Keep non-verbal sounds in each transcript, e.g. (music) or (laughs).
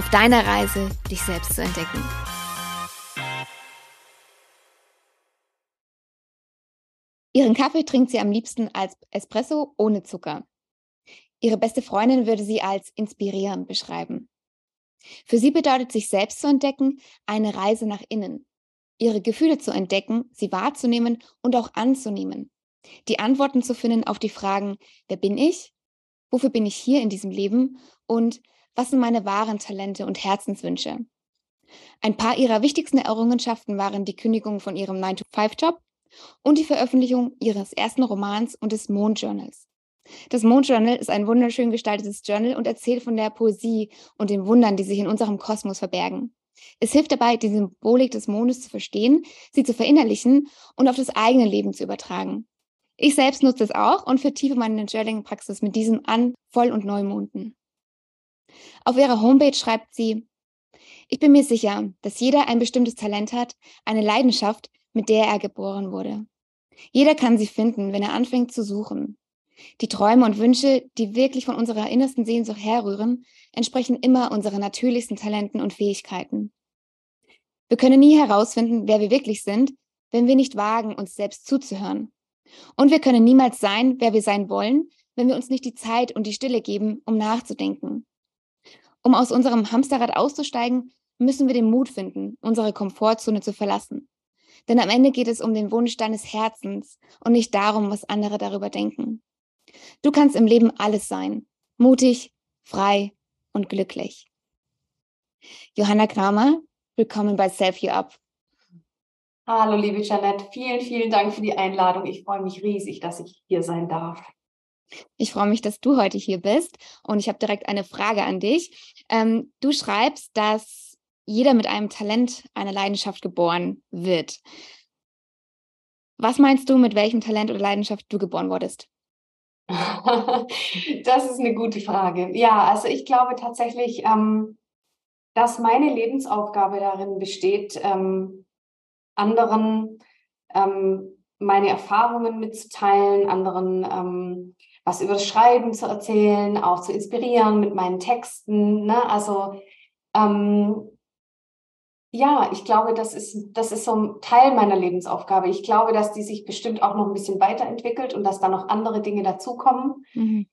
auf deiner Reise, dich selbst zu entdecken. Ihren Kaffee trinkt sie am liebsten als Espresso ohne Zucker. Ihre beste Freundin würde sie als inspirierend beschreiben. Für sie bedeutet sich selbst zu entdecken eine Reise nach innen, ihre Gefühle zu entdecken, sie wahrzunehmen und auch anzunehmen, die Antworten zu finden auf die Fragen, wer bin ich, wofür bin ich hier in diesem Leben und was sind meine wahren Talente und Herzenswünsche. Ein paar ihrer wichtigsten Errungenschaften waren die Kündigung von ihrem 9-to-5-Job und die Veröffentlichung ihres ersten Romans und des Mondjournals. Das Mondjournal ist ein wunderschön gestaltetes Journal und erzählt von der Poesie und den Wundern, die sich in unserem Kosmos verbergen. Es hilft dabei, die Symbolik des Mondes zu verstehen, sie zu verinnerlichen und auf das eigene Leben zu übertragen. Ich selbst nutze es auch und vertiefe meine Journaling-Praxis mit diesem an Voll- und Neumonden. Auf ihrer Homepage schreibt sie, ich bin mir sicher, dass jeder ein bestimmtes Talent hat, eine Leidenschaft, mit der er geboren wurde. Jeder kann sie finden, wenn er anfängt zu suchen. Die Träume und Wünsche, die wirklich von unserer innersten Sehnsucht herrühren, entsprechen immer unseren natürlichsten Talenten und Fähigkeiten. Wir können nie herausfinden, wer wir wirklich sind, wenn wir nicht wagen, uns selbst zuzuhören. Und wir können niemals sein, wer wir sein wollen, wenn wir uns nicht die Zeit und die Stille geben, um nachzudenken. Um aus unserem Hamsterrad auszusteigen, müssen wir den Mut finden, unsere Komfortzone zu verlassen. Denn am Ende geht es um den Wunsch deines Herzens und nicht darum, was andere darüber denken. Du kannst im Leben alles sein. Mutig, frei und glücklich. Johanna Kramer, willkommen bei Self You Up. Hallo, liebe Janette. Vielen, vielen Dank für die Einladung. Ich freue mich riesig, dass ich hier sein darf. Ich freue mich, dass du heute hier bist und ich habe direkt eine Frage an dich. Ähm, du schreibst, dass jeder mit einem Talent, einer Leidenschaft geboren wird. Was meinst du, mit welchem Talent oder Leidenschaft du geboren wurdest? (laughs) das ist eine gute Frage. Ja, also ich glaube tatsächlich, ähm, dass meine Lebensaufgabe darin besteht, ähm, anderen ähm, meine Erfahrungen mitzuteilen, anderen ähm, was über das Schreiben zu erzählen, auch zu inspirieren mit meinen Texten. Ne? Also ähm, ja, ich glaube, das ist, das ist so ein Teil meiner Lebensaufgabe. Ich glaube, dass die sich bestimmt auch noch ein bisschen weiterentwickelt und dass da noch andere Dinge dazukommen. Mhm.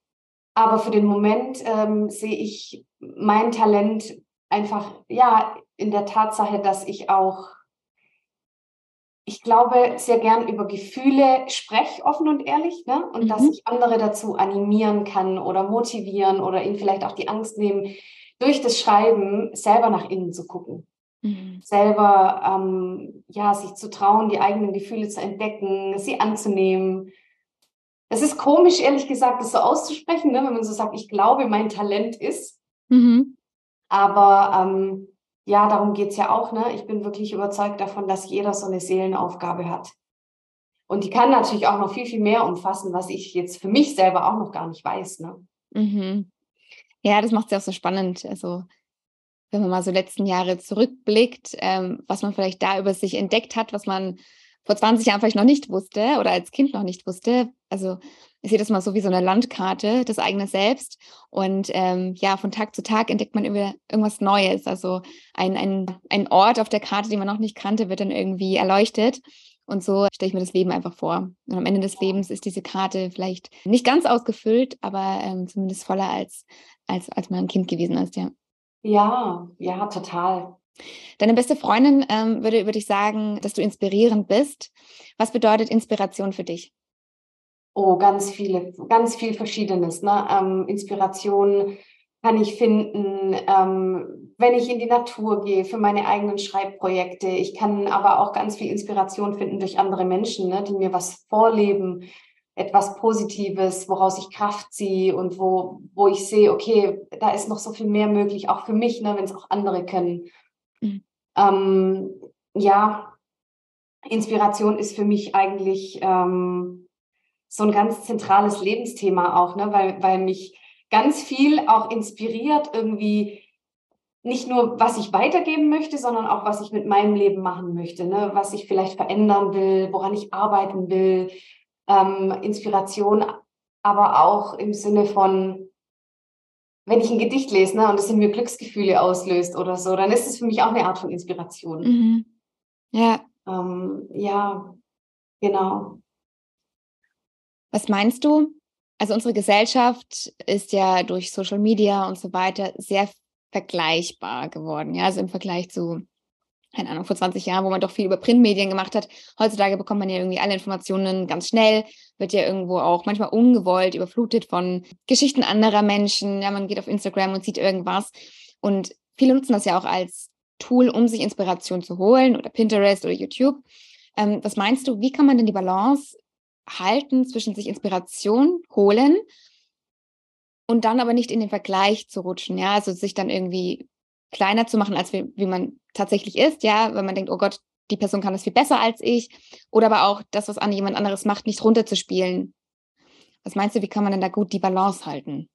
Aber für den Moment ähm, sehe ich mein Talent einfach, ja, in der Tatsache, dass ich auch ich glaube, sehr gern über Gefühle spreche, offen und ehrlich, ne? und mhm. dass ich andere dazu animieren kann oder motivieren oder ihnen vielleicht auch die Angst nehmen, durch das Schreiben selber nach innen zu gucken. Mhm. Selber ähm, ja, sich zu trauen, die eigenen Gefühle zu entdecken, sie anzunehmen. Es ist komisch, ehrlich gesagt, das so auszusprechen, ne? wenn man so sagt, ich glaube, mein Talent ist. Mhm. Aber ähm, ja, darum geht es ja auch. Ne? Ich bin wirklich überzeugt davon, dass jeder so eine Seelenaufgabe hat. Und die kann natürlich auch noch viel, viel mehr umfassen, was ich jetzt für mich selber auch noch gar nicht weiß. Ne? Mhm. Ja, das macht es ja auch so spannend. Also, wenn man mal so letzten Jahre zurückblickt, ähm, was man vielleicht da über sich entdeckt hat, was man vor 20 Jahren vielleicht noch nicht wusste oder als Kind noch nicht wusste. Also ich sehe das mal so wie so eine Landkarte, das eigene Selbst. Und ähm, ja, von Tag zu Tag entdeckt man irgendwas Neues. Also ein, ein, ein Ort auf der Karte, den man noch nicht kannte, wird dann irgendwie erleuchtet. Und so stelle ich mir das Leben einfach vor. Und am Ende des Lebens ist diese Karte vielleicht nicht ganz ausgefüllt, aber ähm, zumindest voller als, als, als man ein Kind gewesen ist, ja. Ja, ja, total. Deine beste Freundin ähm, würde über dich sagen, dass du inspirierend bist. Was bedeutet Inspiration für dich? Oh, ganz viele, ganz viel Verschiedenes. Ne? Ähm, Inspiration kann ich finden, ähm, wenn ich in die Natur gehe für meine eigenen Schreibprojekte. Ich kann aber auch ganz viel Inspiration finden durch andere Menschen, ne, die mir was vorleben, etwas Positives, woraus ich Kraft ziehe und wo, wo ich sehe, okay, da ist noch so viel mehr möglich, auch für mich, ne, wenn es auch andere können. Mhm. Ähm, ja, Inspiration ist für mich eigentlich ähm, so ein ganz zentrales Lebensthema auch, ne, weil, weil mich ganz viel auch inspiriert, irgendwie nicht nur, was ich weitergeben möchte, sondern auch, was ich mit meinem Leben machen möchte, ne? was ich vielleicht verändern will, woran ich arbeiten will, ähm, Inspiration, aber auch im Sinne von, wenn ich ein Gedicht lese ne, und es in mir Glücksgefühle auslöst oder so, dann ist es für mich auch eine Art von Inspiration. Mhm. Ja. Ähm, ja, genau. Was meinst du? Also unsere Gesellschaft ist ja durch Social Media und so weiter sehr vergleichbar geworden. Ja, also im Vergleich zu keine Ahnung, vor 20 Jahren, wo man doch viel über Printmedien gemacht hat. Heutzutage bekommt man ja irgendwie alle Informationen ganz schnell, wird ja irgendwo auch manchmal ungewollt überflutet von Geschichten anderer Menschen. Ja, man geht auf Instagram und sieht irgendwas. Und viele nutzen das ja auch als Tool, um sich Inspiration zu holen oder Pinterest oder YouTube. Ähm, was meinst du, wie kann man denn die Balance halten zwischen sich Inspiration holen und dann aber nicht in den Vergleich zu rutschen, ja, also sich dann irgendwie kleiner zu machen, als wie, wie man tatsächlich ist, ja, wenn man denkt, oh Gott, die Person kann das viel besser als ich, oder aber auch das, was an jemand anderes macht, nicht runterzuspielen. Was meinst du, wie kann man denn da gut die Balance halten?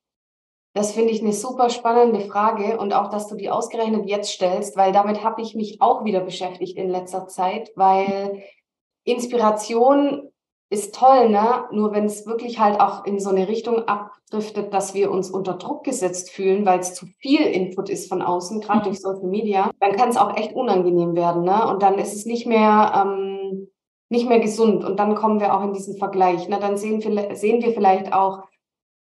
Das finde ich eine super spannende Frage und auch, dass du die ausgerechnet jetzt stellst, weil damit habe ich mich auch wieder beschäftigt in letzter Zeit, weil Inspiration ist toll, ne? Nur wenn es wirklich halt auch in so eine Richtung abdriftet, dass wir uns unter Druck gesetzt fühlen, weil es zu viel Input ist von außen, gerade durch Social Media, dann kann es auch echt unangenehm werden, ne? Und dann ist es nicht mehr ähm, nicht mehr gesund und dann kommen wir auch in diesen Vergleich. Ne? Dann sehen wir, sehen wir vielleicht auch,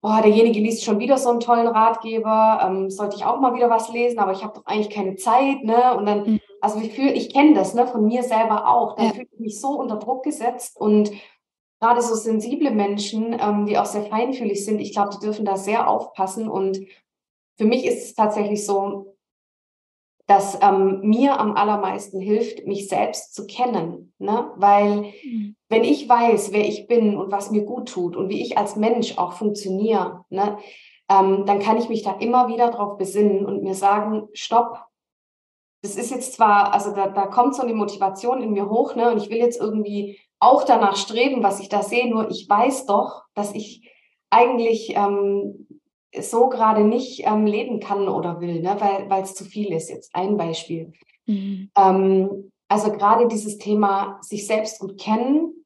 boah, derjenige liest schon wieder so einen tollen Ratgeber, ähm, sollte ich auch mal wieder was lesen, aber ich habe doch eigentlich keine Zeit, ne? Und dann, mhm. also ich fühle, ich kenne das, ne, von mir selber auch. Dann ja. fühle ich mich so unter Druck gesetzt und gerade so sensible Menschen, ähm, die auch sehr feinfühlig sind, ich glaube, die dürfen da sehr aufpassen. Und für mich ist es tatsächlich so, dass ähm, mir am allermeisten hilft, mich selbst zu kennen. Ne? Weil mhm. wenn ich weiß, wer ich bin und was mir gut tut und wie ich als Mensch auch funktioniere, ne, ähm, dann kann ich mich da immer wieder drauf besinnen und mir sagen, stopp. Das ist jetzt zwar, also da, da kommt so eine Motivation in mir hoch, ne? Und ich will jetzt irgendwie auch danach streben, was ich da sehe, nur ich weiß doch, dass ich eigentlich ähm, so gerade nicht ähm, leben kann oder will, ne? weil es zu viel ist. Jetzt ein Beispiel. Mhm. Ähm, also gerade dieses Thema sich selbst gut kennen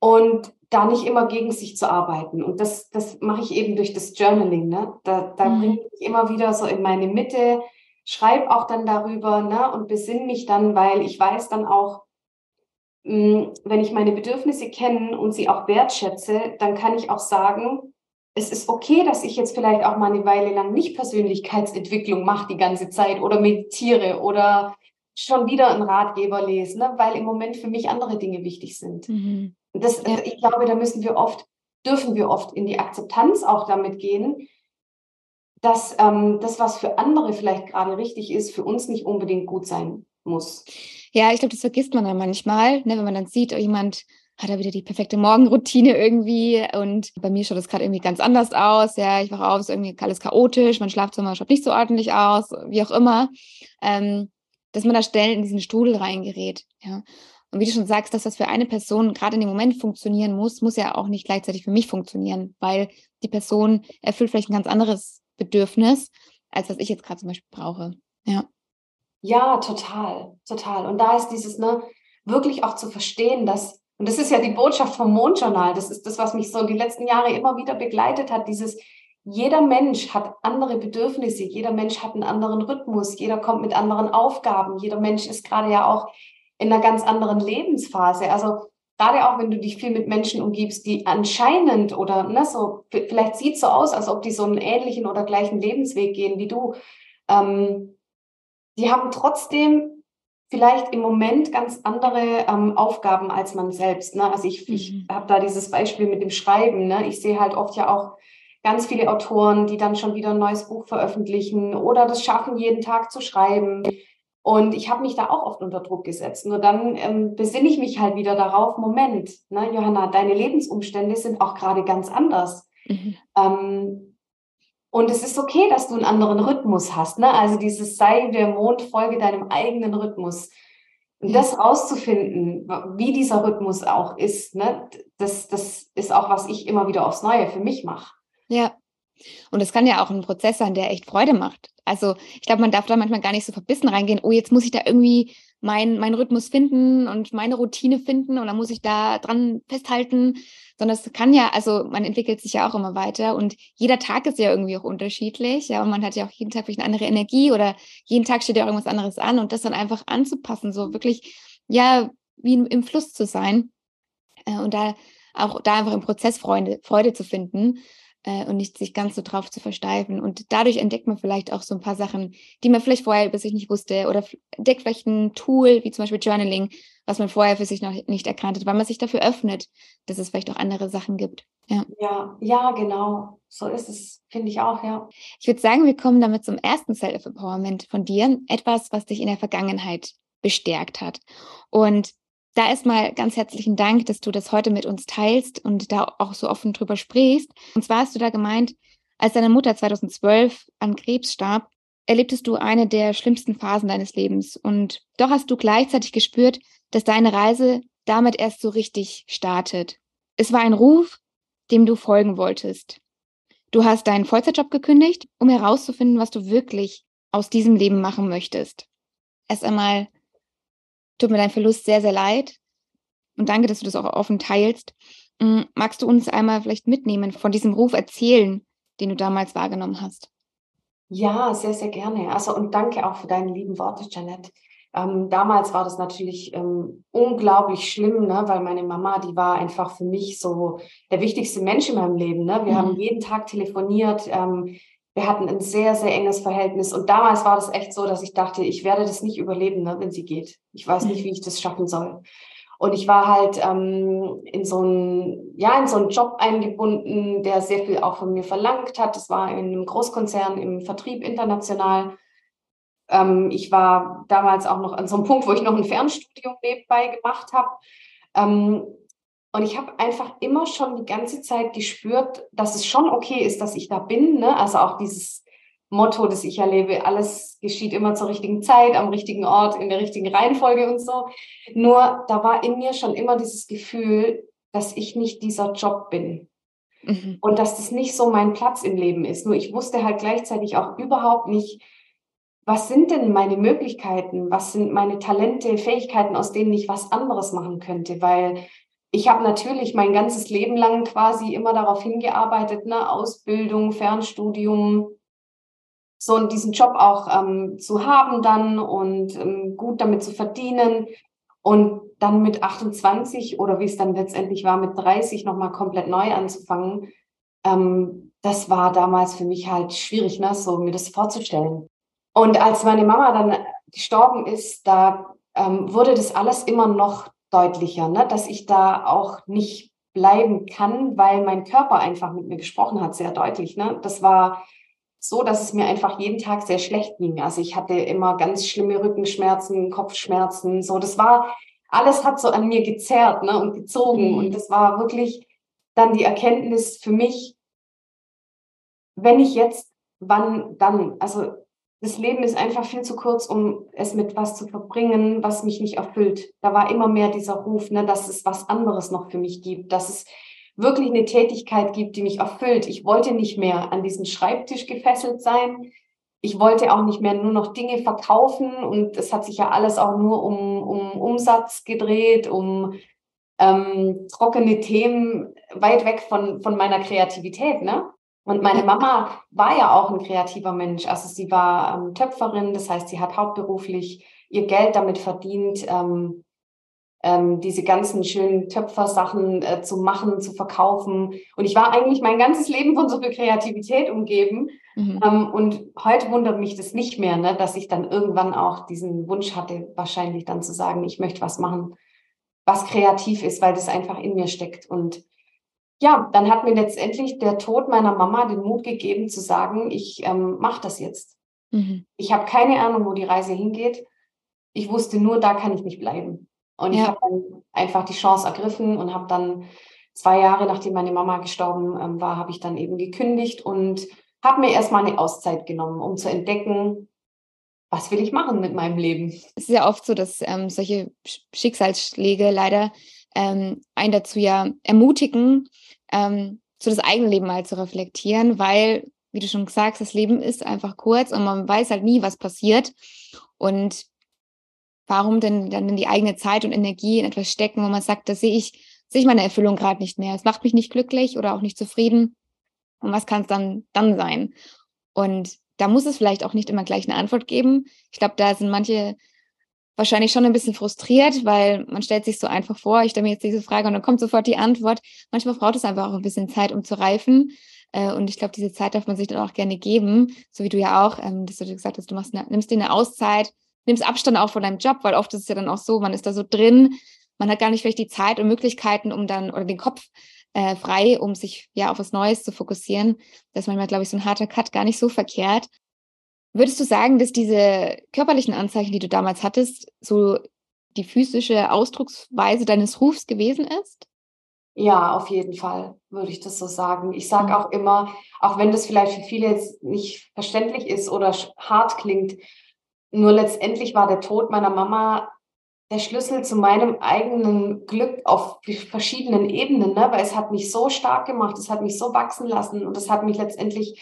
und da nicht immer gegen sich zu arbeiten. Und das, das mache ich eben durch das Journaling. Ne? Da, da mhm. bringe ich mich immer wieder so in meine Mitte, schreibe auch dann darüber ne? und besinne mich dann, weil ich weiß dann auch, wenn ich meine Bedürfnisse kenne und sie auch wertschätze, dann kann ich auch sagen, es ist okay, dass ich jetzt vielleicht auch mal eine Weile lang nicht Persönlichkeitsentwicklung mache die ganze Zeit oder meditiere oder schon wieder einen Ratgeber lese, ne? weil im Moment für mich andere Dinge wichtig sind. Mhm. Das, ja. Ich glaube, da müssen wir oft, dürfen wir oft in die Akzeptanz auch damit gehen, dass ähm, das, was für andere vielleicht gerade richtig ist, für uns nicht unbedingt gut sein muss. Ja, ich glaube, das vergisst man dann manchmal, ne, wenn man dann sieht, oh, jemand hat da wieder die perfekte Morgenroutine irgendwie und bei mir schaut das gerade irgendwie ganz anders aus. Ja, ich wache auf, ist irgendwie alles chaotisch, mein Schlafzimmer schaut nicht so ordentlich aus, wie auch immer. Ähm, dass man da schnell in diesen Strudel reingerät. Ja. Und wie du schon sagst, dass das für eine Person gerade in dem Moment funktionieren muss, muss ja auch nicht gleichzeitig für mich funktionieren, weil die Person erfüllt vielleicht ein ganz anderes Bedürfnis, als was ich jetzt gerade zum Beispiel brauche. Ja. Ja, total, total. Und da ist dieses, ne, wirklich auch zu verstehen, dass, und das ist ja die Botschaft vom Mondjournal, das ist das, was mich so die letzten Jahre immer wieder begleitet hat, dieses, jeder Mensch hat andere Bedürfnisse, jeder Mensch hat einen anderen Rhythmus, jeder kommt mit anderen Aufgaben, jeder Mensch ist gerade ja auch in einer ganz anderen Lebensphase. Also gerade auch wenn du dich viel mit Menschen umgibst, die anscheinend oder ne, so, vielleicht sieht es so aus, als ob die so einen ähnlichen oder gleichen Lebensweg gehen wie du. Ähm, die haben trotzdem vielleicht im Moment ganz andere ähm, Aufgaben als man selbst. Ne? Also ich, mhm. ich habe da dieses Beispiel mit dem Schreiben. Ne? Ich sehe halt oft ja auch ganz viele Autoren, die dann schon wieder ein neues Buch veröffentlichen oder das schaffen, jeden Tag zu schreiben. Und ich habe mich da auch oft unter Druck gesetzt. Nur dann ähm, besinne ich mich halt wieder darauf, Moment, ne, Johanna, deine Lebensumstände sind auch gerade ganz anders. Mhm. Ähm, und es ist okay, dass du einen anderen Rhythmus hast. Ne? Also dieses sei der Mond, folge deinem eigenen Rhythmus. Und das rauszufinden, wie dieser Rhythmus auch ist, ne, das, das ist auch, was ich immer wieder aufs Neue für mich mache. Ja. Und es kann ja auch ein Prozess sein, der echt Freude macht. Also ich glaube, man darf da manchmal gar nicht so verbissen reingehen, oh, jetzt muss ich da irgendwie meinen mein Rhythmus finden und meine Routine finden und dann muss ich da dran festhalten, sondern es kann ja, also man entwickelt sich ja auch immer weiter und jeder Tag ist ja irgendwie auch unterschiedlich, ja, und man hat ja auch jeden Tag vielleicht eine andere Energie oder jeden Tag steht ja irgendwas anderes an und das dann einfach anzupassen, so wirklich, ja, wie im Fluss zu sein äh, und da auch da einfach im Prozess Freude, Freude zu finden äh, und nicht sich ganz so drauf zu versteifen. Und dadurch entdeckt man vielleicht auch so ein paar Sachen, die man vielleicht vorher über sich nicht wusste oder entdeckt vielleicht ein Tool, wie zum Beispiel Journaling, was man vorher für sich noch nicht erkannt hat, weil man sich dafür öffnet, dass es vielleicht auch andere Sachen gibt. Ja, ja, ja genau. So ist es, finde ich auch, ja. Ich würde sagen, wir kommen damit zum ersten Self-Empowerment von dir. Etwas, was dich in der Vergangenheit bestärkt hat. Und da erstmal ganz herzlichen Dank, dass du das heute mit uns teilst und da auch so offen drüber sprichst. Und zwar hast du da gemeint, als deine Mutter 2012 an Krebs starb, erlebtest du eine der schlimmsten Phasen deines Lebens. Und doch hast du gleichzeitig gespürt, dass deine Reise damit erst so richtig startet. Es war ein Ruf, dem du folgen wolltest. Du hast deinen Vollzeitjob gekündigt, um herauszufinden, was du wirklich aus diesem Leben machen möchtest. Erst einmal tut mir dein Verlust sehr, sehr leid. Und danke, dass du das auch offen teilst. Mm, magst du uns einmal vielleicht mitnehmen, von diesem Ruf erzählen, den du damals wahrgenommen hast? Ja, sehr, sehr gerne. Also und danke auch für deine lieben Worte, Janet. Ähm, damals war das natürlich ähm, unglaublich schlimm, ne? weil meine Mama, die war einfach für mich so der wichtigste Mensch in meinem Leben. Ne? Wir mhm. haben jeden Tag telefoniert. Ähm, wir hatten ein sehr, sehr enges Verhältnis. Und damals war das echt so, dass ich dachte, ich werde das nicht überleben, ne, wenn sie geht. Ich weiß nicht, wie ich das schaffen soll. Und ich war halt ähm, in so einen, ja, in so einen Job eingebunden, der sehr viel auch von mir verlangt hat. Das war in einem Großkonzern im Vertrieb international. Ähm, ich war damals auch noch an so einem Punkt, wo ich noch ein Fernstudium nebenbei gemacht habe. Ähm, und ich habe einfach immer schon die ganze Zeit gespürt, dass es schon okay ist, dass ich da bin. Ne? Also auch dieses Motto, das ich erlebe, alles geschieht immer zur richtigen Zeit, am richtigen Ort, in der richtigen Reihenfolge und so. Nur da war in mir schon immer dieses Gefühl, dass ich nicht dieser Job bin. Mhm. Und dass das nicht so mein Platz im Leben ist. Nur ich wusste halt gleichzeitig auch überhaupt nicht, was sind denn meine Möglichkeiten? Was sind meine Talente, Fähigkeiten, aus denen ich was anderes machen könnte? Weil ich habe natürlich mein ganzes Leben lang quasi immer darauf hingearbeitet, ne, Ausbildung, Fernstudium, so und diesen Job auch ähm, zu haben dann und ähm, gut damit zu verdienen und dann mit 28 oder wie es dann letztendlich war, mit 30 nochmal komplett neu anzufangen, ähm, das war damals für mich halt schwierig, ne, so mir das vorzustellen. Und als meine Mama dann gestorben ist, da ähm, wurde das alles immer noch deutlicher, ne? dass ich da auch nicht bleiben kann, weil mein Körper einfach mit mir gesprochen hat, sehr deutlich. Ne? Das war so, dass es mir einfach jeden Tag sehr schlecht ging. Also ich hatte immer ganz schlimme Rückenschmerzen, Kopfschmerzen, so. Das war, alles hat so an mir gezerrt ne? und gezogen. Mhm. Und das war wirklich dann die Erkenntnis für mich, wenn ich jetzt, wann dann? Also das Leben ist einfach viel zu kurz, um es mit was zu verbringen, was mich nicht erfüllt. Da war immer mehr dieser Ruf, ne, dass es was anderes noch für mich gibt, dass es wirklich eine Tätigkeit gibt, die mich erfüllt. Ich wollte nicht mehr an diesen Schreibtisch gefesselt sein. Ich wollte auch nicht mehr nur noch Dinge verkaufen und es hat sich ja alles auch nur um, um Umsatz gedreht, um ähm, trockene Themen weit weg von, von meiner Kreativität. Ne? Und meine Mama war ja auch ein kreativer Mensch. Also sie war ähm, Töpferin, das heißt, sie hat hauptberuflich ihr Geld damit verdient, ähm, ähm, diese ganzen schönen Töpfersachen äh, zu machen, zu verkaufen. Und ich war eigentlich mein ganzes Leben von so viel Kreativität umgeben. Mhm. Ähm, und heute wundert mich das nicht mehr, ne, dass ich dann irgendwann auch diesen Wunsch hatte, wahrscheinlich dann zu sagen, ich möchte was machen, was kreativ ist, weil das einfach in mir steckt. Und ja, dann hat mir letztendlich der Tod meiner Mama den Mut gegeben zu sagen, ich ähm, mache das jetzt. Mhm. Ich habe keine Ahnung, wo die Reise hingeht, ich wusste nur, da kann ich nicht bleiben. Und ja. ich habe dann einfach die Chance ergriffen und habe dann zwei Jahre, nachdem meine Mama gestorben ähm, war, habe ich dann eben gekündigt und habe mir erstmal eine Auszeit genommen, um zu entdecken, was will ich machen mit meinem Leben. Es ist ja oft so, dass ähm, solche Schicksalsschläge leider ähm, einen dazu ja ermutigen, ähm, so das eigene Leben mal zu reflektieren, weil, wie du schon sagst, das Leben ist einfach kurz und man weiß halt nie, was passiert. Und warum denn dann in die eigene Zeit und Energie in etwas stecken, wo man sagt, da sehe ich, sehe ich meine Erfüllung gerade nicht mehr. Es macht mich nicht glücklich oder auch nicht zufrieden. Und was kann es dann, dann sein? Und da muss es vielleicht auch nicht immer gleich eine Antwort geben. Ich glaube, da sind manche wahrscheinlich schon ein bisschen frustriert, weil man stellt sich so einfach vor, ich stelle mir jetzt diese Frage und dann kommt sofort die Antwort. Manchmal braucht es einfach auch ein bisschen Zeit, um zu reifen. Äh, und ich glaube, diese Zeit darf man sich dann auch gerne geben, so wie du ja auch, ähm, dass du gesagt hast, du machst eine, nimmst dir eine Auszeit, nimmst Abstand auch von deinem Job, weil oft ist es ja dann auch so, man ist da so drin, man hat gar nicht vielleicht die Zeit und Möglichkeiten, um dann oder den Kopf äh, frei, um sich ja auf was Neues zu fokussieren. Das ist manchmal, glaube ich, so ein harter Cut gar nicht so verkehrt. Würdest du sagen, dass diese körperlichen Anzeichen, die du damals hattest, so die physische Ausdrucksweise deines Rufs gewesen ist? Ja, auf jeden Fall würde ich das so sagen. Ich sage mhm. auch immer, auch wenn das vielleicht für viele jetzt nicht verständlich ist oder hart klingt, nur letztendlich war der Tod meiner Mama der Schlüssel zu meinem eigenen Glück auf verschiedenen Ebenen, ne? weil es hat mich so stark gemacht, es hat mich so wachsen lassen und es hat mich letztendlich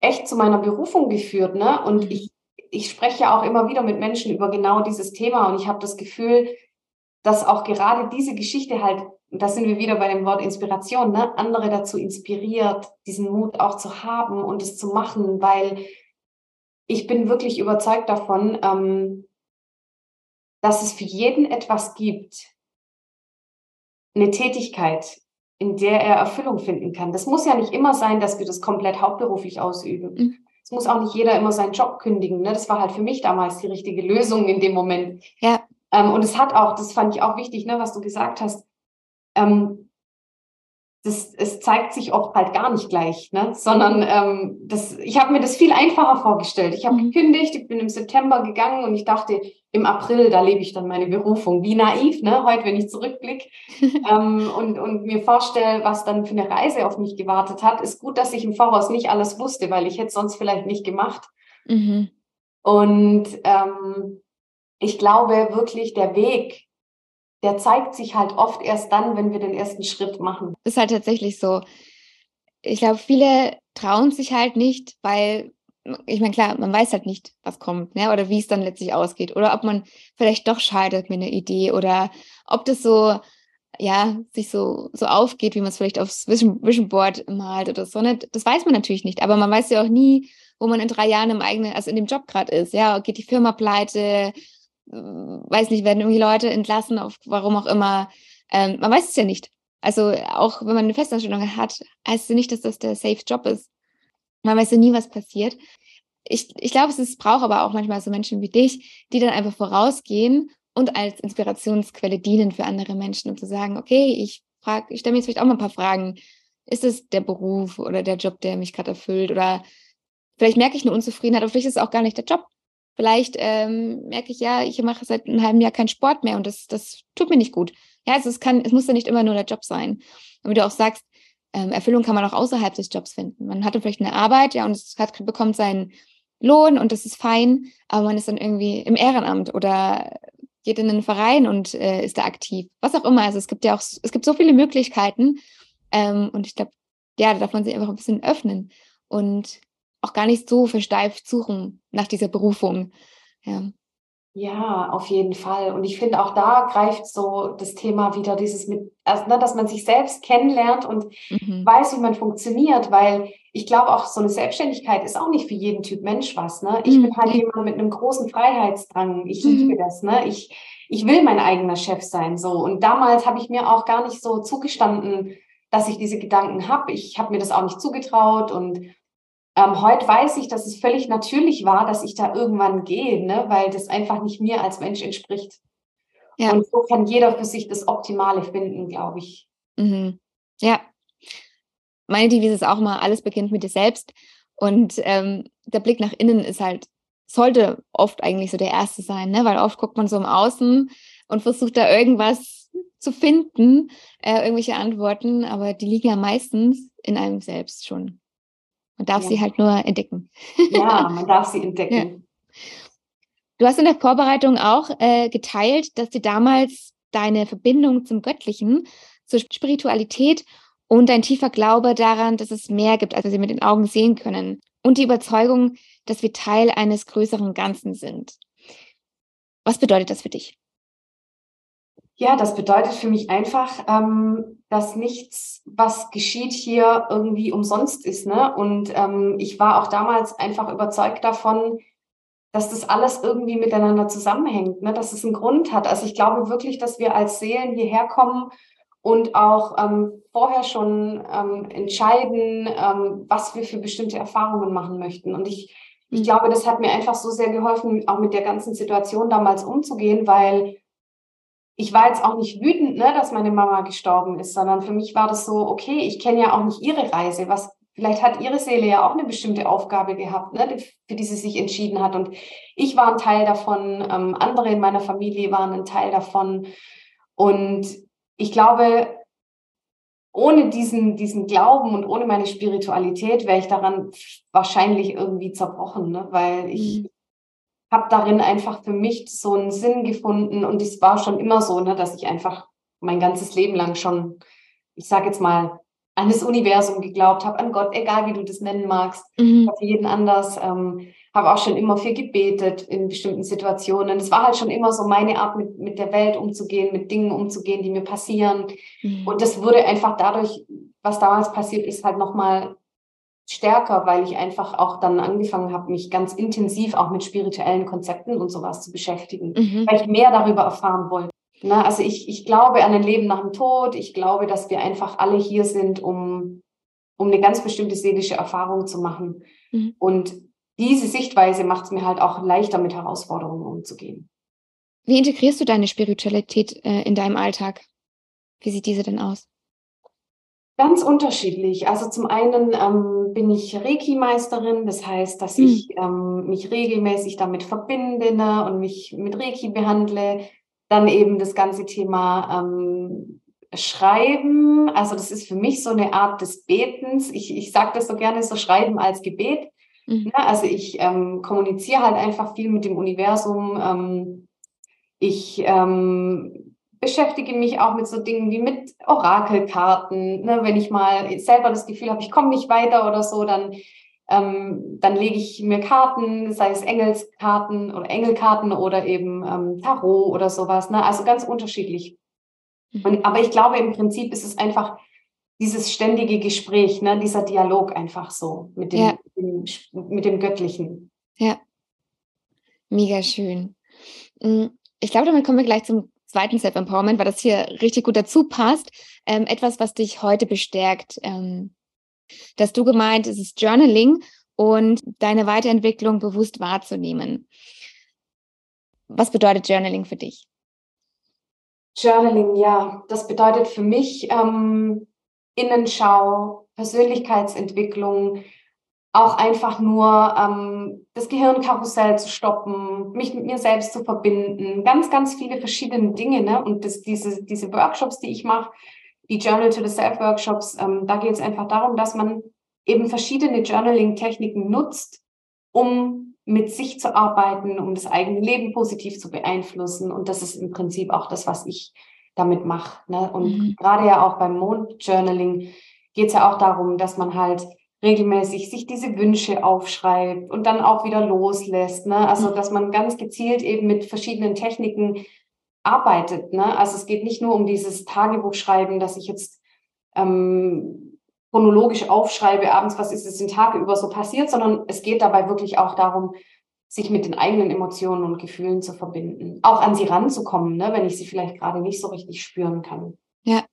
echt zu meiner Berufung geführt. Ne? Und mhm. ich, ich spreche auch immer wieder mit Menschen über genau dieses Thema und ich habe das Gefühl, dass auch gerade diese Geschichte halt, da sind wir wieder bei dem Wort Inspiration, ne? andere dazu inspiriert, diesen Mut auch zu haben und es zu machen, weil ich bin wirklich überzeugt davon, ähm, dass es für jeden etwas gibt, eine Tätigkeit, in der er Erfüllung finden kann. Das muss ja nicht immer sein, dass wir das komplett hauptberuflich ausüben. Mhm. Es muss auch nicht jeder immer seinen Job kündigen. Ne? Das war halt für mich damals die richtige Lösung in dem Moment. Ja. Ähm, und es hat auch, das fand ich auch wichtig, ne, was du gesagt hast, ähm, das, es zeigt sich oft halt gar nicht gleich, ne? sondern ähm, das, ich habe mir das viel einfacher vorgestellt. Ich habe mhm. gekündigt, ich bin im September gegangen und ich dachte, im April, da lebe ich dann meine Berufung. Wie naiv, ne? heute, wenn ich zurückblicke (laughs) ähm, und, und mir vorstelle, was dann für eine Reise auf mich gewartet hat, ist gut, dass ich im Voraus nicht alles wusste, weil ich hätte sonst vielleicht nicht gemacht. Mhm. Und ähm, ich glaube wirklich, der Weg, der zeigt sich halt oft erst dann, wenn wir den ersten Schritt machen. Das ist halt tatsächlich so. Ich glaube, viele trauen sich halt nicht, weil, ich meine, klar, man weiß halt nicht, was kommt, ne? oder wie es dann letztlich ausgeht, oder ob man vielleicht doch scheitert mit einer Idee, oder ob das so, ja, sich so, so aufgeht, wie man es vielleicht aufs Vision, Vision Board malt oder so. Ne? Das weiß man natürlich nicht, aber man weiß ja auch nie, wo man in drei Jahren im eigenen, also in dem Job gerade ist. Ja, geht die Firma pleite, weiß nicht, werden irgendwie Leute entlassen, auf warum auch immer. Ähm, man weiß es ja nicht. Also auch wenn man eine Festanstellung hat, heißt es nicht, dass das der safe Job ist. Man weiß ja nie, was passiert. Ich, ich glaube, es ist, braucht aber auch manchmal so Menschen wie dich, die dann einfach vorausgehen und als Inspirationsquelle dienen für andere Menschen, um zu sagen, okay, ich frage, ich stelle mir jetzt vielleicht auch mal ein paar Fragen. Ist es der Beruf oder der Job, der mich gerade erfüllt? Oder vielleicht merke ich eine Unzufriedenheit, aber vielleicht ist es auch gar nicht der Job. Vielleicht ähm, merke ich, ja, ich mache seit einem halben Jahr keinen Sport mehr und das, das tut mir nicht gut. Ja, also es kann, es muss ja nicht immer nur der Job sein. Und wie du auch sagst, ähm, Erfüllung kann man auch außerhalb des Jobs finden. Man hatte vielleicht eine Arbeit, ja, und es hat, bekommt seinen Lohn und das ist fein, aber man ist dann irgendwie im Ehrenamt oder geht in einen Verein und äh, ist da aktiv. Was auch immer. Also es gibt ja auch, es gibt so viele Möglichkeiten. Ähm, und ich glaube, ja, da darf man sich einfach ein bisschen öffnen. Und auch gar nicht so versteift suchen nach dieser Berufung. Ja. Ja, auf jeden Fall. Und ich finde auch da greift so das Thema wieder dieses mit, also, ne, dass man sich selbst kennenlernt und mhm. weiß, wie man funktioniert, weil ich glaube auch so eine Selbstständigkeit ist auch nicht für jeden Typ Mensch was. Ne? Ich mhm. bin halt jemand mit einem großen Freiheitsdrang. Ich mhm. liebe das. Ne? Ich, ich will mein eigener Chef sein. So. Und damals habe ich mir auch gar nicht so zugestanden, dass ich diese Gedanken habe. Ich habe mir das auch nicht zugetraut und ähm, heute weiß ich, dass es völlig natürlich war, dass ich da irgendwann gehe, ne? weil das einfach nicht mir als Mensch entspricht. Ja. Und so kann jeder für sich das Optimale finden, glaube ich. Mhm. Ja. Meine Devise ist auch mal, alles beginnt mit dir selbst. Und ähm, der Blick nach innen ist halt sollte oft eigentlich so der erste sein, ne? weil oft guckt man so im Außen und versucht da irgendwas zu finden, äh, irgendwelche Antworten, aber die liegen ja meistens in einem selbst schon. Man darf ja. sie halt nur entdecken. Ja, (laughs) man darf sie entdecken. Ja. Du hast in der Vorbereitung auch äh, geteilt, dass dir damals deine Verbindung zum Göttlichen, zur Spiritualität und dein tiefer Glaube daran, dass es mehr gibt, als wir sie mit den Augen sehen können. Und die Überzeugung, dass wir Teil eines größeren Ganzen sind. Was bedeutet das für dich? Ja, das bedeutet für mich einfach, ähm, dass nichts, was geschieht hier, irgendwie umsonst ist. Ne? Und ähm, ich war auch damals einfach überzeugt davon, dass das alles irgendwie miteinander zusammenhängt, ne? dass es einen Grund hat. Also ich glaube wirklich, dass wir als Seelen hierher kommen und auch ähm, vorher schon ähm, entscheiden, ähm, was wir für bestimmte Erfahrungen machen möchten. Und ich, ich mhm. glaube, das hat mir einfach so sehr geholfen, auch mit der ganzen Situation damals umzugehen, weil ich war jetzt auch nicht wütend, ne, dass meine Mama gestorben ist, sondern für mich war das so, okay, ich kenne ja auch nicht ihre Reise. Was, vielleicht hat ihre Seele ja auch eine bestimmte Aufgabe gehabt, ne, für die sie sich entschieden hat. Und ich war ein Teil davon, ähm, andere in meiner Familie waren ein Teil davon. Und ich glaube, ohne diesen, diesen Glauben und ohne meine Spiritualität wäre ich daran wahrscheinlich irgendwie zerbrochen, ne? weil ich, mhm habe darin einfach für mich so einen Sinn gefunden und es war schon immer so, ne, dass ich einfach mein ganzes Leben lang schon, ich sage jetzt mal, an das Universum geglaubt habe, an Gott, egal wie du das nennen magst, mhm. für jeden anders. Ähm, habe auch schon immer viel gebetet in bestimmten Situationen. Es war halt schon immer so meine Art, mit, mit der Welt umzugehen, mit Dingen umzugehen, die mir passieren. Mhm. Und das wurde einfach dadurch, was damals passiert ist, halt nochmal stärker, weil ich einfach auch dann angefangen habe, mich ganz intensiv auch mit spirituellen Konzepten und sowas zu beschäftigen, mhm. weil ich mehr darüber erfahren wollte. Na, also ich, ich glaube an ein Leben nach dem Tod. Ich glaube, dass wir einfach alle hier sind, um, um eine ganz bestimmte seelische Erfahrung zu machen. Mhm. Und diese Sichtweise macht es mir halt auch leichter, mit Herausforderungen umzugehen. Wie integrierst du deine Spiritualität äh, in deinem Alltag? Wie sieht diese denn aus? Ganz unterschiedlich. Also zum einen ähm, bin ich Reiki-Meisterin, das heißt, dass mhm. ich ähm, mich regelmäßig damit verbinde ne, und mich mit Reiki behandle. Dann eben das ganze Thema ähm, Schreiben. Also das ist für mich so eine Art des Betens. Ich, ich sage das so gerne so Schreiben als Gebet. Mhm. Ne? Also ich ähm, kommuniziere halt einfach viel mit dem Universum. Ähm, ich ähm, beschäftige mich auch mit so Dingen wie mit Orakelkarten. Ne? Wenn ich mal selber das Gefühl habe, ich komme nicht weiter oder so, dann, ähm, dann lege ich mir Karten, sei es Engelskarten oder Engelkarten oder eben ähm, Tarot oder sowas. Ne? Also ganz unterschiedlich. Mhm. Und, aber ich glaube, im Prinzip ist es einfach dieses ständige Gespräch, ne? dieser Dialog einfach so mit dem, ja. dem, mit dem Göttlichen. Ja, mega schön. Hm, ich glaube, damit kommen wir gleich zum zweiten Self-Empowerment, weil das hier richtig gut dazu passt. Ähm, etwas, was dich heute bestärkt. Ähm, dass du gemeint, es ist Journaling und deine Weiterentwicklung bewusst wahrzunehmen. Was bedeutet Journaling für dich? Journaling, ja, das bedeutet für mich ähm, Innenschau, Persönlichkeitsentwicklung, auch einfach nur ähm, das Gehirnkarussell zu stoppen, mich mit mir selbst zu verbinden, ganz, ganz viele verschiedene Dinge. Ne? Und das, diese, diese Workshops, die ich mache, die Journal to the Self Workshops, ähm, da geht es einfach darum, dass man eben verschiedene Journaling-Techniken nutzt, um mit sich zu arbeiten, um das eigene Leben positiv zu beeinflussen. Und das ist im Prinzip auch das, was ich damit mache. Ne? Und mhm. gerade ja auch beim Mond-Journaling geht es ja auch darum, dass man halt regelmäßig sich diese Wünsche aufschreibt und dann auch wieder loslässt. Ne? Also, mhm. dass man ganz gezielt eben mit verschiedenen Techniken arbeitet. Ne? Also, es geht nicht nur um dieses Tagebuchschreiben, dass ich jetzt ähm, chronologisch aufschreibe, abends, was ist es den Tag über so passiert, sondern es geht dabei wirklich auch darum, sich mit den eigenen Emotionen und Gefühlen zu verbinden. Auch an sie ranzukommen, ne? wenn ich sie vielleicht gerade nicht so richtig spüren kann. Ja.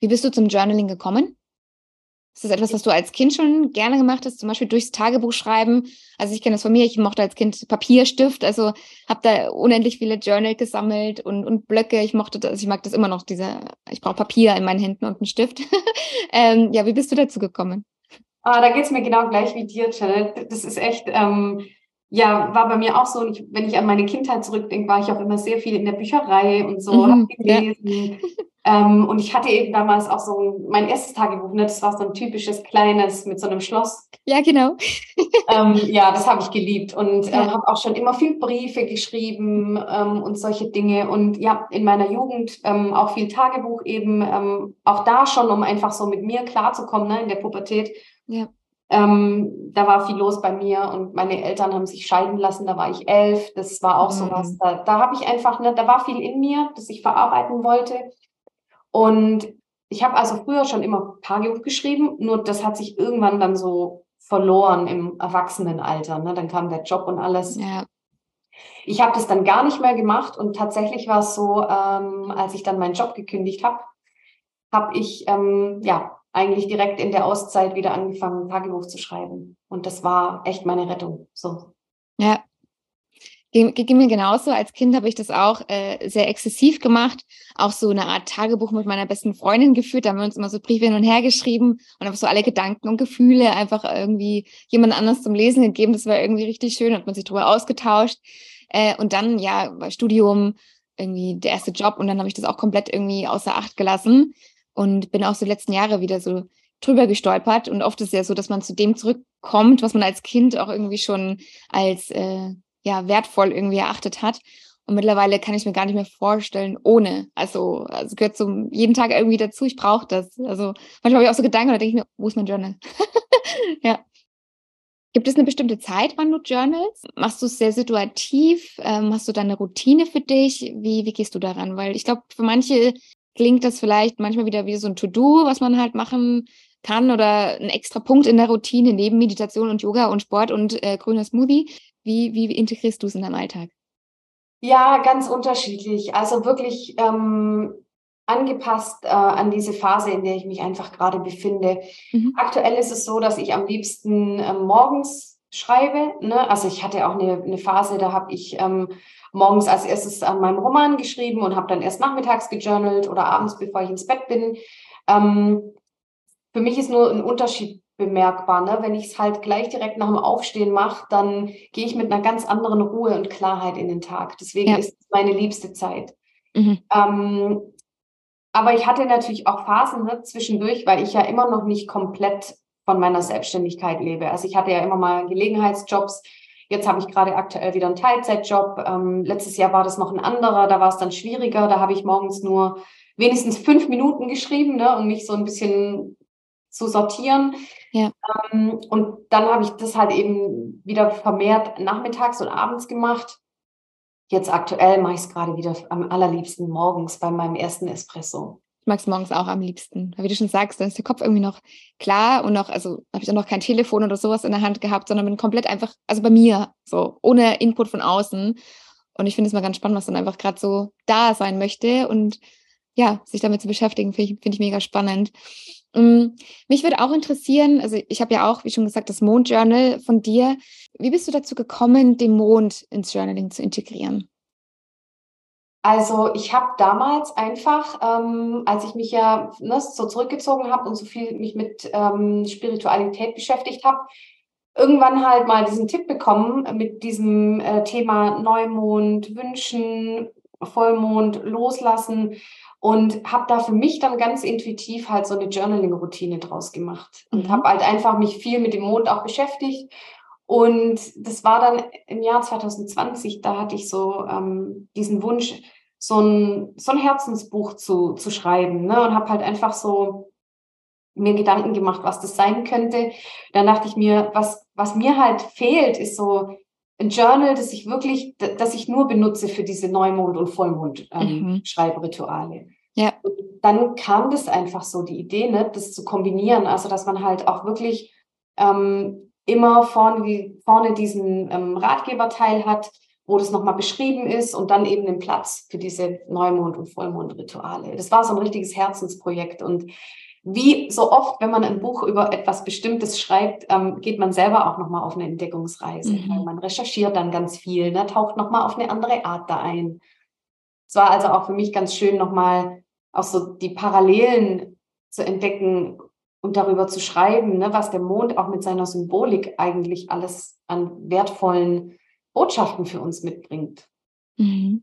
Wie bist du zum Journaling gekommen? Ist das etwas, was du als Kind schon gerne gemacht hast, zum Beispiel durchs Tagebuch schreiben? Also ich kenne das von mir, ich mochte als Kind Papierstift, also habe da unendlich viele Journal gesammelt und, und Blöcke. Ich mochte das, also ich mag das immer noch, diese, ich brauche Papier in meinen Händen und einen Stift. (laughs) ähm, ja, wie bist du dazu gekommen? Ah, da geht es mir genau gleich wie dir, Janet. Das ist echt, ähm, ja, war bei mir auch so. Und ich, wenn ich an meine Kindheit zurückdenke, war ich auch immer sehr viel in der Bücherei und so, Mhm, habe gelesen. Ähm, und ich hatte eben damals auch so mein erstes Tagebuch, ne? das war so ein typisches kleines mit so einem Schloss. Ja, genau. Ähm, ja, das habe ich geliebt und Ja. habe auch schon immer viel Briefe geschrieben ähm, und solche Dinge. Und ja, in meiner Jugend ähm, auch viel Tagebuch eben, ähm, auch da schon, um einfach so mit mir klarzukommen, ne, in der Pubertät. Ja. Ähm, da war viel los bei mir und meine Eltern haben sich scheiden lassen, da war ich elf. Das war auch Mhm. sowas. Da, da habe ich einfach, ne, da war viel in mir, das ich verarbeiten wollte. Und ich habe also früher schon immer Tagebuch geschrieben, nur das hat sich irgendwann dann so verloren im Erwachsenenalter. Ne? Dann kam der Job und alles. Ja. Ich habe das dann gar nicht mehr gemacht und tatsächlich war es so, ähm, als ich dann meinen Job gekündigt habe, habe ich ähm, ja eigentlich direkt in der Auszeit wieder angefangen, Tagebuch zu schreiben. Und das war echt meine Rettung. So. Ja. Ging, ging mir genauso. Als Kind habe ich das auch äh, sehr exzessiv gemacht. Auch so eine Art Tagebuch mit meiner besten Freundin geführt. Da haben wir uns immer so Briefe hin und her geschrieben und einfach so alle Gedanken und Gefühle einfach irgendwie jemand anders zum Lesen gegeben. Das war irgendwie richtig schön, hat man sich darüber ausgetauscht. Äh, und dann, ja, bei Studium irgendwie der erste Job und dann habe ich das auch komplett irgendwie außer Acht gelassen und bin auch so die letzten Jahre wieder so drüber gestolpert. Und oft ist es ja so, dass man zu dem zurückkommt, was man als Kind auch irgendwie schon als äh, ja, wertvoll irgendwie erachtet hat. Und mittlerweile kann ich mir gar nicht mehr vorstellen, ohne. Also, also gehört so jeden Tag irgendwie dazu, ich brauche das. Also manchmal habe ich auch so Gedanken, da denke ich mir, wo ist mein Journal? (laughs) ja. Gibt es eine bestimmte Zeit, wann du journalst? Machst du es sehr situativ? Ähm, hast du da eine Routine für dich? Wie, wie gehst du daran? Weil ich glaube, für manche klingt das vielleicht manchmal wieder wie so ein To-Do, was man halt machen kann oder ein extra Punkt in der Routine neben Meditation und Yoga und Sport und äh, grüner Smoothie. Wie, wie integrierst du es in deinem Alltag? Ja, ganz unterschiedlich. Also wirklich ähm, angepasst äh, an diese Phase, in der ich mich einfach gerade befinde. Mhm. Aktuell ist es so, dass ich am liebsten ähm, morgens schreibe. Ne? Also ich hatte auch eine, eine Phase, da habe ich ähm, morgens als erstes an meinem Roman geschrieben und habe dann erst nachmittags gejournalt oder abends, bevor ich ins Bett bin. Ähm, für mich ist nur ein Unterschied bemerkbar. Ne? Wenn ich es halt gleich direkt nach dem Aufstehen mache, dann gehe ich mit einer ganz anderen Ruhe und Klarheit in den Tag. Deswegen Ja. ist es meine liebste Zeit. Mhm. Ähm, aber ich hatte natürlich auch Phasen ne, zwischendurch, weil ich ja immer noch nicht komplett von meiner Selbstständigkeit lebe. Also ich hatte ja immer mal Gelegenheitsjobs. Jetzt habe ich gerade aktuell wieder einen Teilzeitjob. Ähm, letztes Jahr war das noch ein anderer, da war es dann schwieriger. Da habe ich morgens nur wenigstens fünf Minuten geschrieben, ne, um mich so ein bisschen zu sortieren. Ja. Ähm, und dann habe ich das halt eben wieder vermehrt nachmittags und abends gemacht. Jetzt aktuell mache ich es gerade wieder am allerliebsten morgens bei meinem ersten Espresso. Ich mag es morgens auch am liebsten. Weil wie du schon sagst, dann ist der Kopf irgendwie noch klar und noch, also habe ich auch noch kein Telefon oder sowas in der Hand gehabt, sondern bin komplett einfach, also bei mir, so, ohne Input von außen. Und ich finde es mal ganz spannend, was dann einfach gerade so da sein möchte und ja, sich damit zu beschäftigen, finde ich, find ich mega spannend. Mm, Mich würde auch interessieren, also ich habe ja auch, wie schon gesagt, das Mondjournal von dir. Wie bist du dazu gekommen, den Mond ins Journaling zu integrieren? Also ich habe damals einfach, ähm, als ich mich ja ne, so zurückgezogen habe und so viel mich mit ähm, Spiritualität beschäftigt habe, irgendwann halt mal diesen Tipp bekommen mit diesem äh, Thema Neumond, Wünschen, Vollmond, Loslassen und habe da für mich dann ganz intuitiv halt so eine Journaling-Routine draus gemacht und Mhm. habe halt einfach mich viel mit dem Mond auch beschäftigt. Und das war dann im Jahr 2020, da hatte ich so ähm, diesen Wunsch, so ein, so ein Herzensbuch zu, zu schreiben ne? und habe halt einfach so mir Gedanken gemacht, was das sein könnte. Dann dachte ich mir, was, was mir halt fehlt, ist so ein Journal, das ich wirklich, das ich nur benutze für diese Neumond- und Mhm. Vollmond-Schreibrituale. Ja. Und dann kam das einfach so, die Idee, ne, das zu kombinieren, also dass man halt auch wirklich ähm, immer vorne, vorne diesen ähm, Ratgeberteil hat, wo das nochmal beschrieben ist und dann eben den Platz für diese Neumond- und Vollmondrituale. Das war so ein richtiges Herzensprojekt und wie so oft, wenn man ein Buch über etwas Bestimmtes schreibt, ähm, geht man selber auch nochmal auf eine Entdeckungsreise. Mhm. Man recherchiert dann ganz viel, ne, taucht nochmal auf eine andere Art da ein. Es war also auch für mich ganz schön, nochmal auch so die Parallelen zu entdecken und darüber zu schreiben, ne, was der Mond auch mit seiner Symbolik eigentlich alles an wertvollen Botschaften für uns mitbringt. Mhm.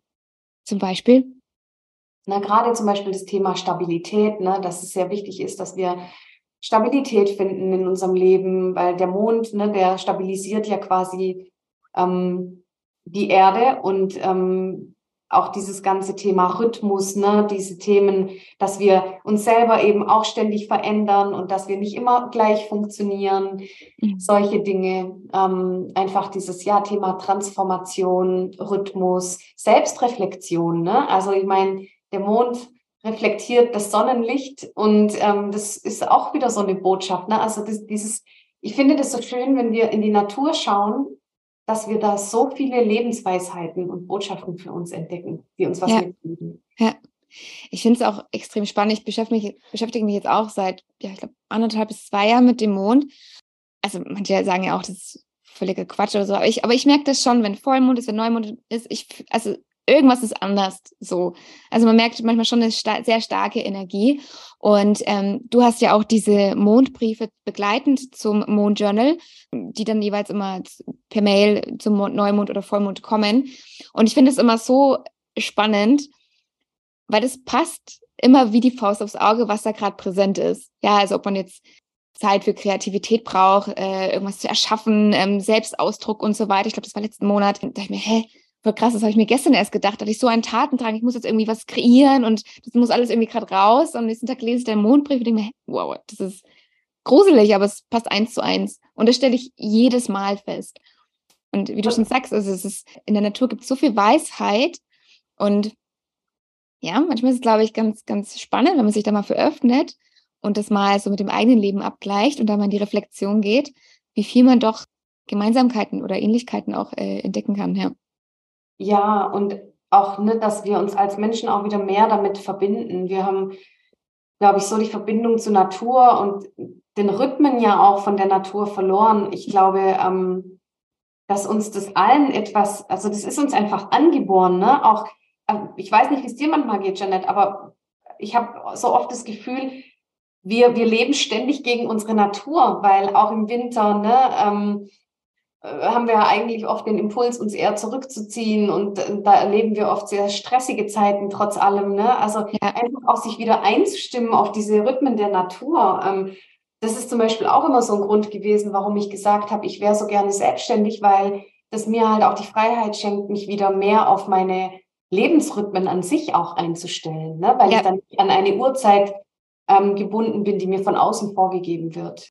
Zum Beispiel? Na, gerade zum Beispiel das Thema Stabilität, ne, dass es sehr wichtig ist, dass wir Stabilität finden in unserem Leben, weil der Mond, ne, der stabilisiert ja quasi ähm, die Erde und ähm, auch dieses ganze Thema Rhythmus, ne, diese Themen, dass wir uns selber eben auch ständig verändern und dass wir nicht immer gleich funktionieren, mhm. solche Dinge, ähm, einfach dieses ja Thema Transformation, Rhythmus, Selbstreflexion, ne? Also ich meine, der Mond reflektiert das Sonnenlicht und ähm, das ist auch wieder so eine Botschaft, ne? Also das, dieses, ich finde das so schön, wenn wir in die Natur schauen dass wir da so viele Lebensweisheiten und Botschaften für uns entdecken, die uns was ja. mitgeben. Ja. Ich finde es auch extrem spannend. Ich beschäftige mich, beschäftige mich jetzt auch seit, ja, ich glaube, anderthalb bis zwei Jahren mit dem Mond. Also manche sagen ja auch, das ist völliger Quatsch oder so. Aber ich, aber ich merke das schon, wenn Vollmond ist, wenn Neumond ist. Ich, also irgendwas ist anders so. Also man merkt manchmal schon eine sta sehr starke Energie. Und ähm, du hast ja auch diese Mondbriefe begleitend zum Mondjournal, die dann jeweils immer per Mail zum Mond, Neumond oder Vollmond kommen. Und ich finde es immer so spannend, weil das passt immer wie die Faust aufs Auge, was da gerade präsent ist. Ja, also ob man jetzt Zeit für Kreativität braucht, äh, irgendwas zu erschaffen, ähm, Selbstausdruck und so weiter. Ich glaube, das war letzten Monat. Da dachte ich mir, hä, voll krass, das habe ich mir gestern erst gedacht, hatte ich so einen Tatendrang, ich muss jetzt irgendwie was kreieren und das muss alles irgendwie gerade raus. Und am nächsten Tag lese ich den Mondbrief und denke mir, wow, das ist gruselig, aber es passt eins zu eins. Und das stelle ich jedes Mal fest. Und wie du schon sagst, also es ist, in der Natur gibt es so viel Weisheit und ja, manchmal ist es, glaube ich, ganz, ganz spannend, wenn man sich da mal veröffnet und das mal so mit dem eigenen Leben abgleicht und da mal in die Reflexion geht, wie viel man doch Gemeinsamkeiten oder Ähnlichkeiten auch äh, entdecken kann, ja. Ja, und auch, ne, dass wir uns als Menschen auch wieder mehr damit verbinden. Wir haben, glaube ich, so die Verbindung zur Natur und den Rhythmen ja auch von der Natur verloren. Ich glaube, ähm, dass uns das allen etwas, also das ist uns einfach angeboren, ne? Auch, äh, ich weiß nicht, wie es dir manchmal geht, Janet, aber ich habe so oft das Gefühl, wir, wir leben ständig gegen unsere Natur, weil auch im Winter, ne, ähm, äh, haben wir eigentlich oft den Impuls, uns eher zurückzuziehen und äh, da erleben wir oft sehr stressige Zeiten trotz allem. Ne? Also ja. einfach auch sich wieder einzustimmen auf diese Rhythmen der Natur. Ähm, das ist zum Beispiel auch immer so ein Grund gewesen, warum ich gesagt habe, ich wäre so gerne selbstständig, weil das mir halt auch die Freiheit schenkt, mich wieder mehr auf meine Lebensrhythmen an sich auch einzustellen, ne? weil ja. ich dann an eine Uhrzeit ähm, gebunden bin, die mir von außen vorgegeben wird.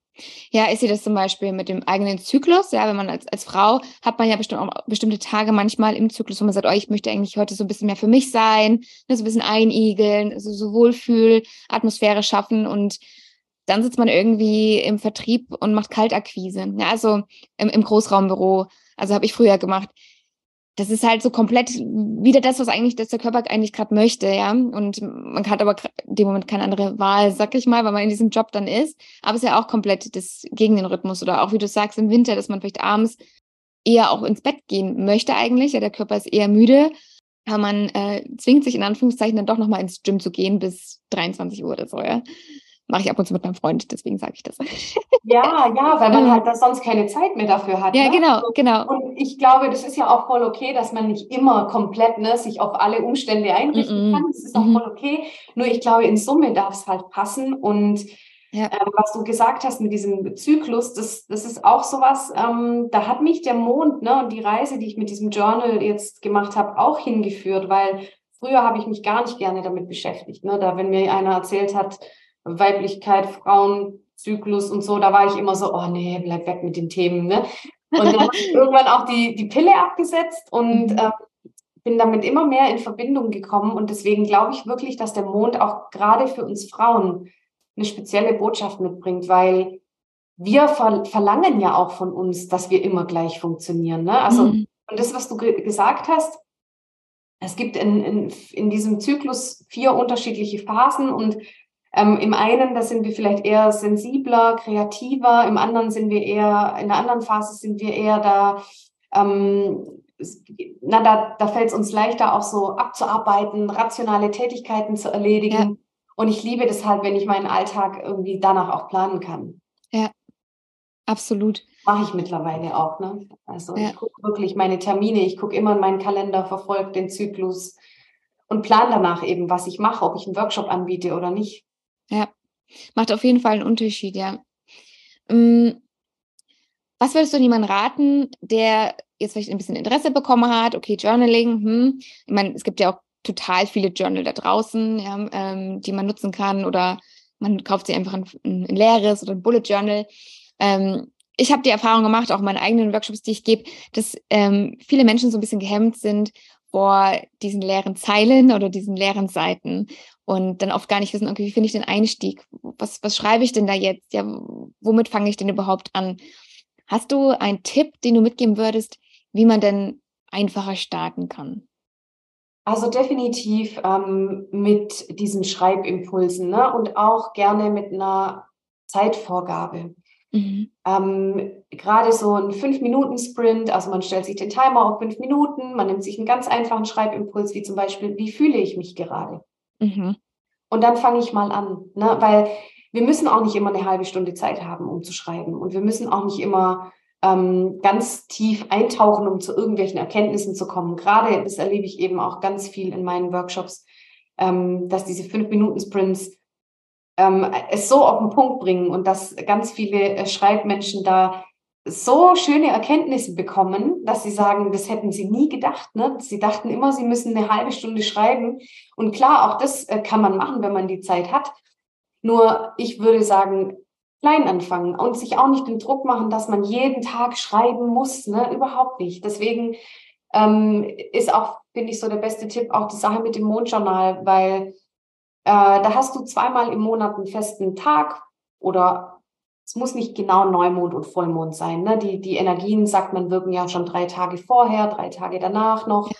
Ja, ist sie das zum Beispiel mit dem eigenen Zyklus? Ja, wenn man als, als Frau hat man ja bestimmt auch bestimmte Tage manchmal im Zyklus, wo man sagt, oh, ich möchte eigentlich heute so ein bisschen mehr für mich sein, ne, so ein bisschen einigeln, also so Wohlfühl, Atmosphäre schaffen und dann sitzt man irgendwie im Vertrieb und macht Kaltakquise. Ja, also im, im Großraumbüro. Also habe ich früher gemacht das ist halt so komplett wieder das, was eigentlich dass der Körper eigentlich gerade möchte, ja. Und man hat aber in dem Moment keine andere Wahl, sag ich mal, weil man in diesem Job dann ist. Aber es ist ja auch komplett das gegen den Rhythmus oder auch wie du sagst im Winter, dass man vielleicht abends eher auch ins Bett gehen möchte eigentlich. Ja, der Körper ist eher müde, aber man äh, zwingt sich in Anführungszeichen dann doch nochmal ins Gym zu gehen bis 23 Uhr oder so, ja mache ich ab und zu mit meinem Freund, deswegen sage ich das. (laughs) Ja, ja, weil man halt da sonst keine Zeit mehr dafür hat. Ja, ne? genau, genau. Und ich glaube, das ist ja auch voll okay, dass man nicht immer komplett ne, sich auf alle Umstände einrichten mm -mm. kann. Das ist auch mm voll okay. Nur ich glaube, in Summe darf es halt passen. Und ja. ähm, was du gesagt hast mit diesem Zyklus, das, das ist auch sowas, ähm, da hat mich der Mond ne, und die Reise, die ich mit diesem Journal jetzt gemacht habe, auch hingeführt, weil früher habe ich mich gar nicht gerne damit beschäftigt. Ne? Da, wenn mir einer erzählt hat, Weiblichkeit, Frauenzyklus und so, da war ich immer so, oh nee, bleib weg mit den Themen. Ne? Und dann habe ich irgendwann auch die, die Pille abgesetzt und äh, bin damit immer mehr in Verbindung gekommen. Und deswegen glaube ich wirklich, dass der Mond auch gerade für uns Frauen eine spezielle Botschaft mitbringt, weil wir ver verlangen ja auch von uns, dass wir immer gleich funktionieren. Ne? Also, mhm. und das, was du ge gesagt hast, es gibt in, in, in diesem Zyklus vier unterschiedliche Phasen und ähm, Im einen, da sind wir vielleicht eher sensibler, kreativer, im anderen sind wir eher, in der anderen Phase sind wir eher da, ähm, na, da, da fällt es uns leichter, auch so abzuarbeiten, rationale Tätigkeiten zu erledigen. Ja. Und ich liebe das halt, wenn ich meinen Alltag irgendwie danach auch planen kann. Ja, absolut. mache ich mittlerweile auch. Ne? Also ja. ich gucke wirklich meine Termine, ich gucke immer in meinen Kalender, verfolge den Zyklus und plane danach eben, was ich mache, ob ich einen Workshop anbiete oder nicht. Macht auf jeden Fall einen Unterschied, ja. Mm, was würdest du jemandem raten, der jetzt vielleicht ein bisschen Interesse bekommen hat? Okay, Journaling, hm. Ich meine, es gibt ja auch total viele Journal da draußen, ja, ähm, die man nutzen kann oder man kauft sich einfach ein, ein, ein leeres oder ein Bullet Journal. Ähm, ich habe die Erfahrung gemacht, auch in meinen eigenen Workshops, die ich gebe, dass ähm, viele Menschen so ein bisschen gehemmt sind vor diesen leeren Zeilen oder diesen leeren Seiten und dann oft gar nicht wissen, okay, wie finde ich den Einstieg? Was, was schreibe ich denn da jetzt? Ja, womit fange ich denn überhaupt an? Hast du einen Tipp, den du mitgeben würdest, wie man denn einfacher starten kann? Also definitiv ähm, mit diesen Schreibimpulsen ne? und auch gerne mit einer Zeitvorgabe. Mhm. Ähm, Gerade so ein Fünf-Minuten-Sprint, also man stellt sich den Timer auf fünf Minuten, man nimmt sich einen ganz einfachen Schreibimpuls, wie zum Beispiel, wie fühle ich mich gerade? Mhm. Und dann fange ich mal an, ne? weil wir müssen auch nicht immer eine halbe Stunde Zeit haben, um zu schreiben. Und wir müssen auch nicht immer ähm, ganz tief eintauchen, um zu irgendwelchen Erkenntnissen zu kommen. Gerade das erlebe ich eben auch ganz viel in meinen Workshops, ähm, dass diese Fünf-Minuten-Sprints ähm, es so auf den Punkt bringen und dass ganz viele äh, Schreibmenschen da so schöne Erkenntnisse bekommen, dass sie sagen, das hätten sie nie gedacht. Ne? Sie dachten immer, sie müssen eine halbe Stunde schreiben. Und klar, auch das äh, kann man machen, wenn man die Zeit hat. Nur ich würde sagen, klein anfangen und sich auch nicht den Druck machen, dass man jeden Tag schreiben muss. Ne? Überhaupt nicht. Deswegen ähm, ist auch, finde ich, so der beste Tipp auch die Sache mit dem Mondjournal, weil da hast du zweimal im Monat einen festen Tag oder es muss nicht genau Neumond und Vollmond sein. Ne? Die, die Energien, sagt man, wirken ja schon drei Tage vorher, drei Tage danach noch.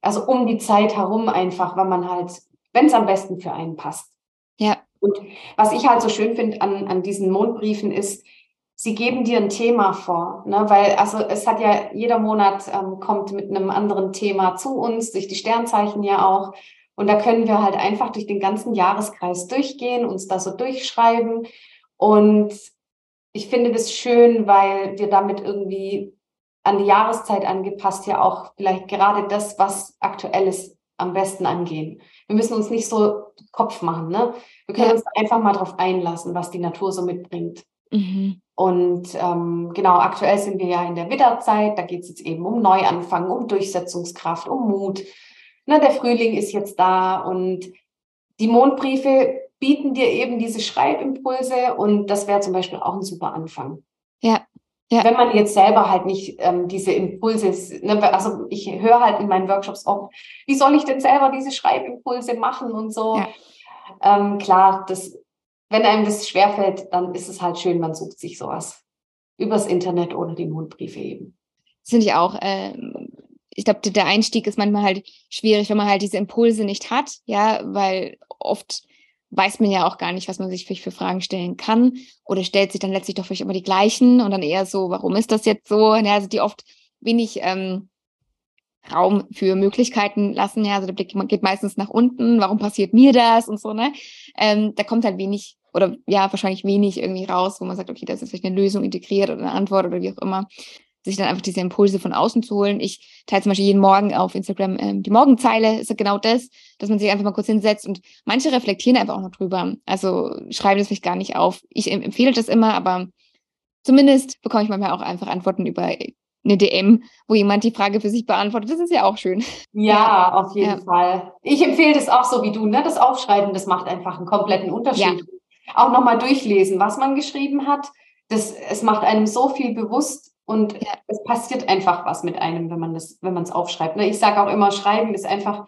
Also um die Zeit herum einfach, weil man halt, wenn es am besten für einen passt. Ja. Und was ich halt so schön finde an, an diesen Mondbriefen ist, sie geben dir ein Thema vor, ne? weil also es hat ja jeder Monat ähm, kommt mit einem anderen Thema zu uns durch die Sternzeichen ja auch und da können wir halt einfach durch den ganzen Jahreskreis durchgehen, uns da so durchschreiben und ich finde das schön, weil wir damit irgendwie an die Jahreszeit angepasst ja auch vielleicht gerade das, was aktuell ist, am besten angehen. Wir müssen uns nicht so Kopf machen, ne? Wir können ja. uns einfach mal darauf einlassen, was die Natur so mitbringt. Mhm. Und ähm, genau, aktuell sind wir ja in der Widderzeit, da geht es jetzt eben um Neuanfang, um Durchsetzungskraft, um Mut. Ne, der Frühling ist jetzt da und die Mondbriefe bieten dir eben diese Schreibimpulse und das wäre zum Beispiel auch ein super Anfang. Ja. Ja. Wenn man jetzt selber halt nicht ähm, diese Impulse, ne, also ich höre halt in meinen Workshops oft, wie soll ich denn selber diese Schreibimpulse machen und so. Ja. Ähm, klar, das, wenn einem das schwerfällt, dann ist es halt schön, man sucht sich sowas übers Internet oder die Mondbriefe eben. Finde ich auch. Äh, ich glaube, der Einstieg ist manchmal halt schwierig, wenn man halt diese Impulse nicht hat, ja, weil oft weiß man ja auch gar nicht, was man sich für Fragen stellen kann oder stellt sich dann letztlich doch vielleicht immer die gleichen und dann eher so, warum ist das jetzt so? Ja, also die oft wenig ähm, Raum für Möglichkeiten lassen. Ja, also der Blick geht meistens nach unten. Warum passiert mir das und so, ne? Ähm, da kommt halt wenig oder ja, wahrscheinlich wenig irgendwie raus, wo man sagt, okay, das ist vielleicht eine Lösung integriert oder eine Antwort oder wie auch immer sich dann einfach diese Impulse von außen zu holen. Ich teile zum Beispiel jeden Morgen auf Instagram ähm, die Morgenzeile, ist genau das, dass man sich einfach mal kurz hinsetzt und manche reflektieren einfach auch noch drüber. Also schreiben das vielleicht gar nicht auf. Ich empfehle das immer, aber zumindest bekomme ich manchmal auch einfach Antworten über eine DM, wo jemand die Frage für sich beantwortet. Das ist ja auch schön. Ja, ja. auf jeden ja. Fall. Ich empfehle das auch so wie du, ne? Das Aufschreiben, das macht einfach einen kompletten Unterschied. Ja. Auch nochmal durchlesen, was man geschrieben hat. Das, es macht einem so viel bewusst, und ja. es passiert einfach was mit einem, wenn man das, wenn man es aufschreibt. Ne? Ich sage auch immer, Schreiben ist einfach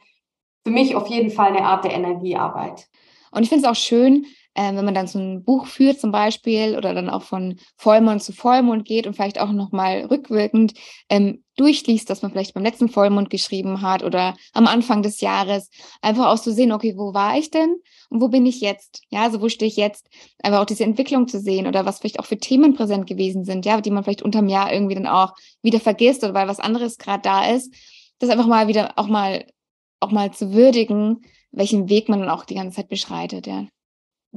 für mich auf jeden Fall eine Art der Energiearbeit. Und ich finde es auch schön, äh, wenn man dann so ein Buch führt zum Beispiel oder dann auch von Vollmond zu Vollmond geht und vielleicht auch nochmal rückwirkend ähm, durchliest, dass man vielleicht beim letzten Vollmond geschrieben hat oder am Anfang des Jahres, einfach auch zu sehen, okay, wo war ich denn und wo bin ich jetzt? Ja, also wo stehe ich jetzt? Einfach auch diese Entwicklung zu sehen oder was vielleicht auch für Themen präsent gewesen sind, ja, die man vielleicht unterm Jahr irgendwie dann auch wieder vergisst oder weil was anderes gerade da ist, das einfach mal wieder auch mal auch mal zu würdigen, welchen Weg man dann auch die ganze Zeit beschreitet, ja.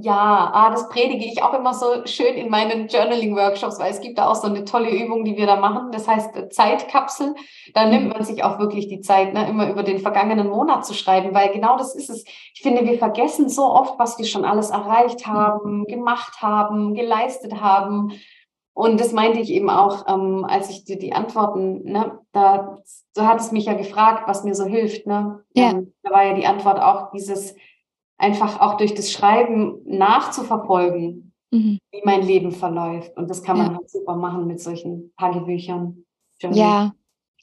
Ja, ah, das predige ich auch immer so schön in meinen Journaling-Workshops, weil es gibt da auch so eine tolle Übung, die wir da machen. Das heißt äh, Zeitkapsel. Da nimmt mhm. man sich auch wirklich die Zeit, ne, immer über den vergangenen Monat zu schreiben, weil genau das ist es. Ich finde, wir vergessen so oft, was wir schon alles erreicht mhm. haben, gemacht haben, geleistet haben. Und das meinte ich eben auch, ähm, als ich dir die Antworten, ne, da, so hat es mich ja gefragt, was mir so hilft. Ne? Ja. Ähm, da war ja die Antwort auch dieses, einfach auch durch das Schreiben nachzuverfolgen, mhm. wie mein Leben verläuft. Und das kann man ja. halt super machen mit solchen Tagebüchern. Ja,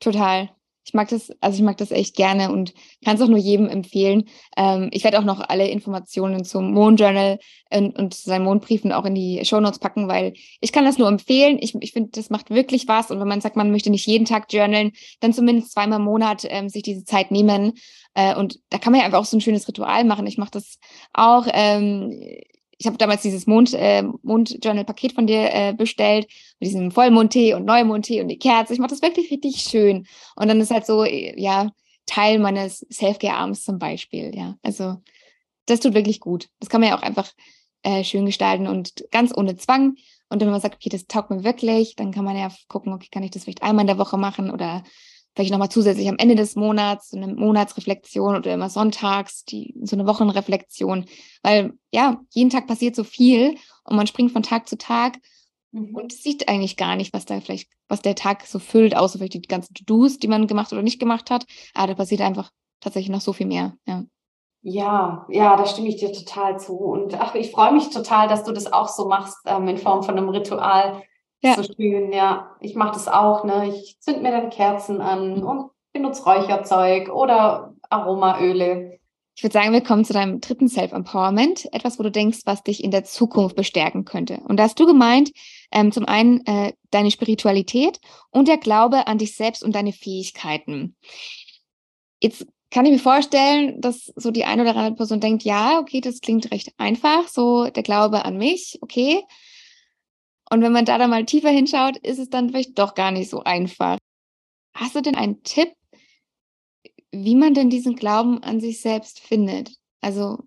total. Ich mag das, also ich mag das echt gerne und kann es auch nur jedem empfehlen. Ähm, ich werde auch noch alle Informationen zum Mondjournal und, und seinen Mondbriefen auch in die Shownotes packen, weil ich kann das nur empfehlen. Ich, ich finde, das macht wirklich was. Und wenn man sagt, man möchte nicht jeden Tag journalen, dann zumindest zweimal im Monat ähm, sich diese Zeit nehmen. Äh, und da kann man ja einfach auch so ein schönes Ritual machen. Ich mache das auch. Ähm, ich habe damals dieses Mond, äh, Mondjournal-Paket von dir äh, bestellt, mit diesem Vollmondtee und Neumondtee und die Kerze. Ich mache das wirklich richtig schön. Und dann ist halt so, ja, Teil meines Self-Care-Abends zum Beispiel, ja. Also das tut wirklich gut. Das kann man ja auch einfach äh, schön gestalten und ganz ohne Zwang. Und wenn man sagt, okay, das taugt mir wirklich, dann kann man ja gucken, okay, kann ich das vielleicht einmal in der Woche machen oder vielleicht nochmal zusätzlich am Ende des Monats, so eine Monatsreflexion oder immer sonntags, die, so eine Wochenreflexion. Weil ja, jeden Tag passiert so viel und man springt von Tag zu Tag mhm. und sieht eigentlich gar nicht, was da vielleicht, was der Tag so füllt, außer vielleicht die ganzen To-Dos, die man gemacht oder nicht gemacht hat. Aber da passiert einfach tatsächlich noch so viel mehr. Ja. Ja, ja, da stimme ich dir total zu. Und ach, ich freue mich total, dass du das auch so machst ähm, in Form von einem Ritual ja. So schön, ja. Ich mache das auch, ne? Ich zünd mir dann Kerzen an und benutze Räucherzeug oder Aromaöle. Ich würde sagen, wir kommen zu deinem dritten Self-Empowerment. Etwas, wo du denkst, was dich in der Zukunft bestärken könnte. Und da hast du gemeint, ähm, zum einen äh, deine Spiritualität und der Glaube an dich selbst und deine Fähigkeiten. Jetzt kann ich mir vorstellen, dass so die eine oder andere Person denkt, ja, okay, das klingt recht einfach, so der Glaube an mich, okay. Und wenn man da dann mal tiefer hinschaut, ist es dann vielleicht doch gar nicht so einfach. Hast du denn einen Tipp, wie man denn diesen Glauben an sich selbst findet? Also,